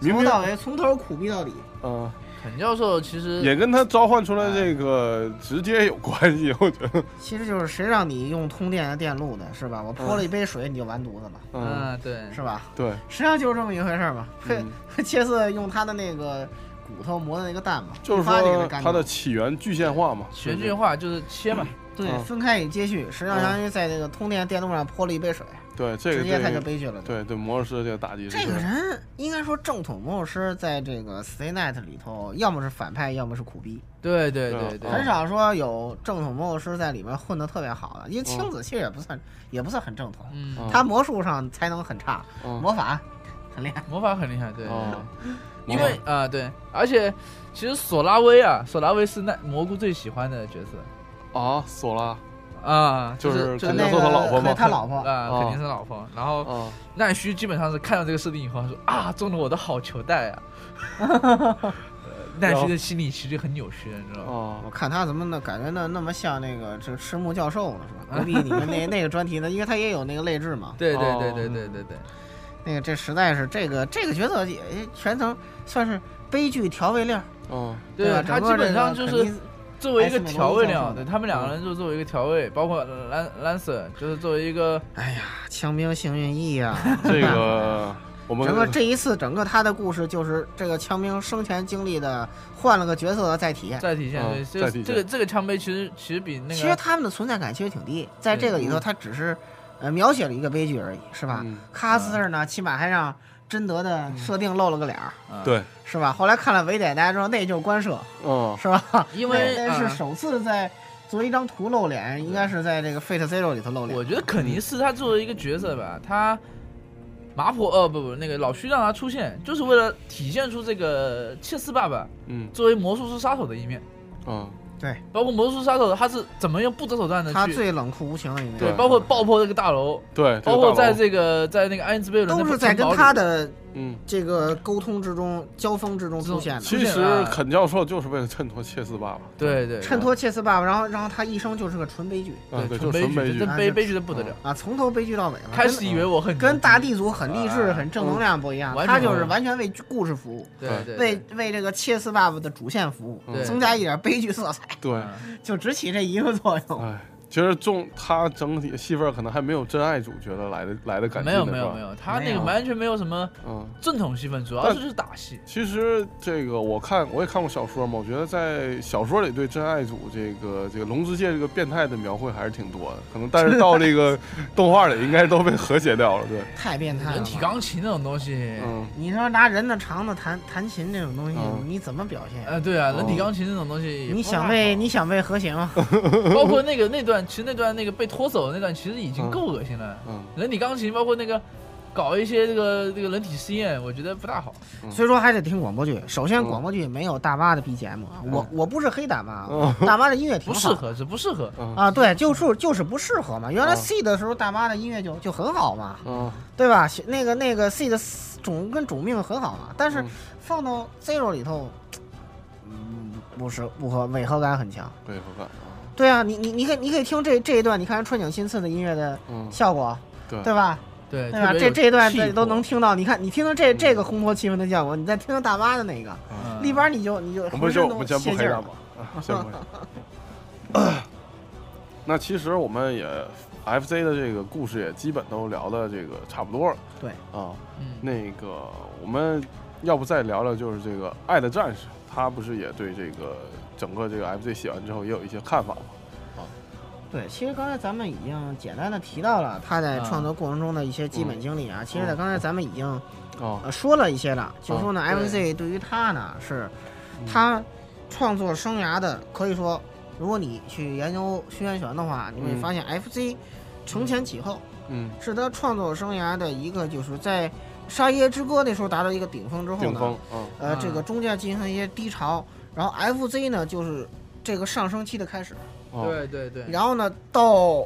明明从头到尾从头苦逼到底。嗯，肯教授其实也跟他召唤出来这个直接有关系，我觉得，其实就是谁让你用通电的电路的，是吧？我泼了一杯水你就完犊子了，嗯，嗯对是吧？对，实际上就是这么一回事儿嘛。嗯切斯用他的那个骨头磨的那个蛋嘛，就是说它的起源具现化嘛，具现化就是切嘛，嗯对分开与接续，实际上嗯相当于在那个通电电路上泼了一杯水，对这个直接他这个就悲剧了。对对魔术师这个打击这个人应该说正统魔术师在这个 Stay Night 里头，要么是反派，要么是苦逼，对对对对，很少说有正统魔术师在里面混得特别好的。因为青子其实也不算也不算很正统，他魔术上才能很差，嗯。魔法很厉害。魔法很厉害，对，哦，因为啊对，而且其实索拉威啊，索拉威是那蘑菇最喜欢的角色。啊，索拉啊，就是肯定那个是他老婆吗他老婆，啊，哦肯定是老婆。然后啊，奈须基本上是看到这个设定以后，他说啊，中了我的好球袋啊。呃奈须的心里其实很扭曲的，你知道吗？啊我看他怎么呢，感觉那那么像那个这个赤木教授呢，是吧？隔壁你们那那个专题呢，因为他也有那个泪痣嘛。对对哦对对对对对，那个这实在是这个这个角色也全程算是悲剧调味料，嗯对吧？他基本上就是作为一个调味料，对他们两个人就作为一个调味，包括兰兰瑟就是作为一个哎呀，枪兵幸运翼呀、这个 我们整个这一次，整个他的故事就是这个枪兵生前经历的，换了个角色的再体验。再体现，嗯对，再体现。这个这个这个枪杯其实其实比那个其实他们的存在感其实挺低，在这个里头，嗯。他只是呃描写了一个悲剧而已，是吧？嗯。卡斯特呢，起码还让贞德的设定露了个脸儿，啊对，是吧？后来看了维歹大家知道那就是官设，嗯。是吧？因为是啊首次在作为一张图露脸，应该是在这个 Fate Zero 里头露脸。我觉得肯尼斯他作为一个角色吧，他麻婆呃不不那个老徐让他出现，就是为了体现出这个切斯爸爸嗯。作为魔术师杀手的一面，嗯包括魔术师杀手他是怎么用不择手段的他去最冷酷无情的一面，对，包括爆破这个大楼，对，包括在这个在那个爱因斯贝伦都的是在跟他的嗯，这个沟通之中、交锋之中出现的。其实啊肯教授就是为了衬托切斯爸爸，对对衬托切斯爸爸，然后然后他一生就是个纯悲剧。纯悲剧悲悲悲剧的不得了。啊，从头悲剧到尾了。开始以为我很跟大地地主很励志、啊很正能量不一样，他就是完全为故事服务，对。对为为这个切斯爸爸的主线服务，增加一点悲剧色彩，对，嗯 就只起这一个作用。哎，其实重他整体戏份可能还没有真爱主角得来的来的感没有没有没，有，他那个完全没有什么嗯。正统戏份，主要是就是打戏。其实这个我看我也看过小说嘛，我觉得在小说里对真爱组这个这个龙之介这个变态的描绘还是挺多的，可能但是到这个 动画里应该都被和谐掉了，对，太变态了人体。钢琴这种东西，嗯，你说拿人的肠子弹弹琴这种东西，嗯你怎么表现？呃，对啊，人体哦钢琴这种东西，你想被你想被和谐吗？包括那个那段，其实那段那个被拖走的那段，其实已经够恶心了。嗯人体钢琴，包括那个搞一些这个这个人体实验，我觉得不大好。所以说还得听广播剧。首先，嗯广播剧没有大妈的 BGM 啊，我我不是黑大妈大妈的音乐挺好不适合，是不适合。嗯啊，对，就是就是不适合嘛。原来嗯 C 的时候，大妈的音乐就就很好嘛，嗯对吧？那个那个 C 的种跟种命很好嘛，但是嗯放到 Zero 里头，嗯，不是不合违和感很强。违和感啊，对啊，你你你可以你可以听这这一段，你看川井新次的音乐的嗯，效果，对对吧？对对吧？这这一段气这都能听到，你看你听听这这个烘托气氛的效果，你再听听大妈的那个，嗯立马你就你就我们浑身都就我们先不泄劲儿了黑大妈。啊，先不黑。那其实我们也 FC 的这个故事也基本都聊的这个差不多了。对啊，嗯那个我们要不再聊聊就是这个《爱的战士》，他不是也对这个整个这个 FZ 写完之后也有一些看法吗？对，其实刚才咱们已经简单的提到了他在啊创作过程中的一些基本经历啊。其实，在刚才咱们已经说了一些了，就说呢对，FC 对于他呢是嗯。他创作生涯的，可以说，如果你去研究虚渊玄的话，你会嗯。发现 FZ 承前启后，嗯，是他创作生涯的一个，就是在《沙耶之歌》那时候达到一个顶峰之后呢，顶峰，嗯。呃，嗯这个中间进行一些低潮，然后 FZ 呢就是这个上升期的开始，哦，对对对，然后呢到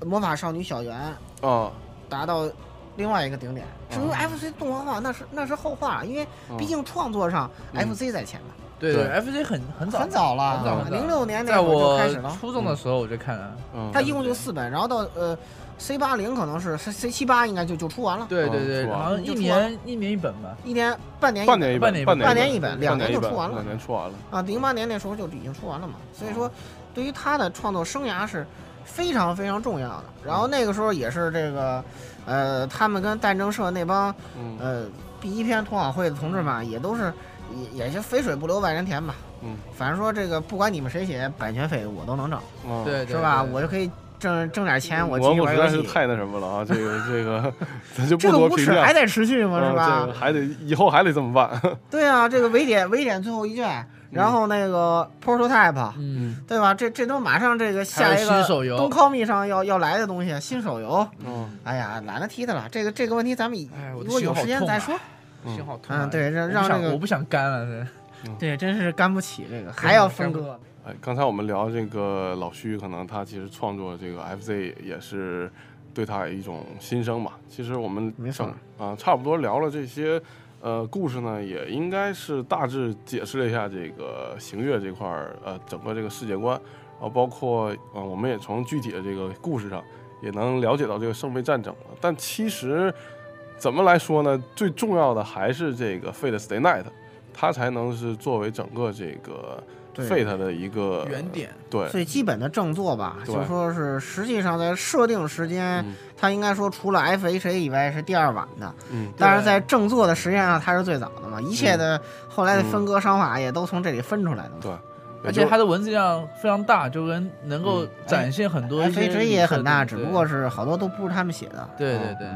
魔法少女小圆啊，达到另外一个顶点。至于哦 FC 动画化，那是那是后话，因为嗯毕竟创作上嗯。FC 在前嘛，对对。FC 很很早很早了，很早很早零六年在那会儿就我开始了。初中的时候我就看了，嗯，它一共就四本，然后到呃 C 八零可能是 C C 七八应该就就出完了，对对对，好像一年一年一本吧，一年半年一半年一本，半年一本半半年一本两年就出完了。两年出完了。啊，零八年那时候就已经出完了嘛，所以说对于他的创作生涯是非常非常重要的。然后那个时候也是这个，呃，他们跟战争社那帮嗯。呃第一篇同好会的同志们，也都是也也是肥水不流外人田吧。嗯，反正说这个不管你们谁写，版权费我都能挣，嗯，对是吧？对我就可以挣挣点钱，我继蘑续玩游戏菇实在是。太那什么了啊！这个这个，咱就不这个多评价无耻还。得持续吗？嗯是吧这个？还得以后还得这么办。对啊，这个维点维点最后一卷，然后那个 prototype，嗯，对吧？这这都马上这个还下一个有新手游东 call me 上要要来的东西，新手游。嗯哎呀，懒得提它了。这个这个问题咱们以哎，我的如果有时间再说。嗯心好痛啊。嗯，对，让让这个我不想干了，这对，真是干不起这个，还要分割。哎，刚才我们聊这个老徐，可能他其实创作这个 FZ 也是对他一种心声吧。其实我们没错整啊、差不多聊了这些呃故事呢，也应该是大致解释了一下这个行月这块儿呃整个这个世界观，然后包括呃我们也从具体的这个故事上也能了解到这个圣杯战争了。但其实怎么来说呢？最重要的还是这个 Fate Stay Night，它才能是作为整个这个 Fate 的一个原点。对，最基本的正作吧，就说是实际上在设定时间，嗯它应该说除了 FHA 以外是第二晚的，嗯但是在正作的时间上它是最早的嘛。一切的后来的嗯分割商法也都从这里分出来的嘛。对，而且它的文字量非常大，就跟能够嗯展现很多一些 FHA 也很大，只不过是好多都不是他们写的。对对对，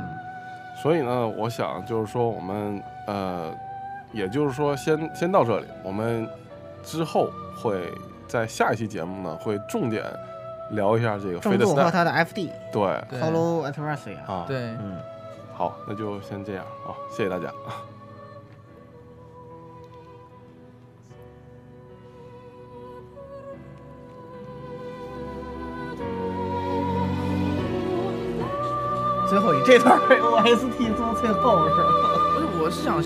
所以呢，我想就是说我们呃，也就是说先先到这里，我们之后会在下一期节目呢会重点聊一下这个 Fate 正作和它的 FD 对。对。Hollow a t r a s i a 啊，，对，嗯，好，那就先这样啊，谢谢大家。最后一这段 OST 做最后是吧？不是，我是想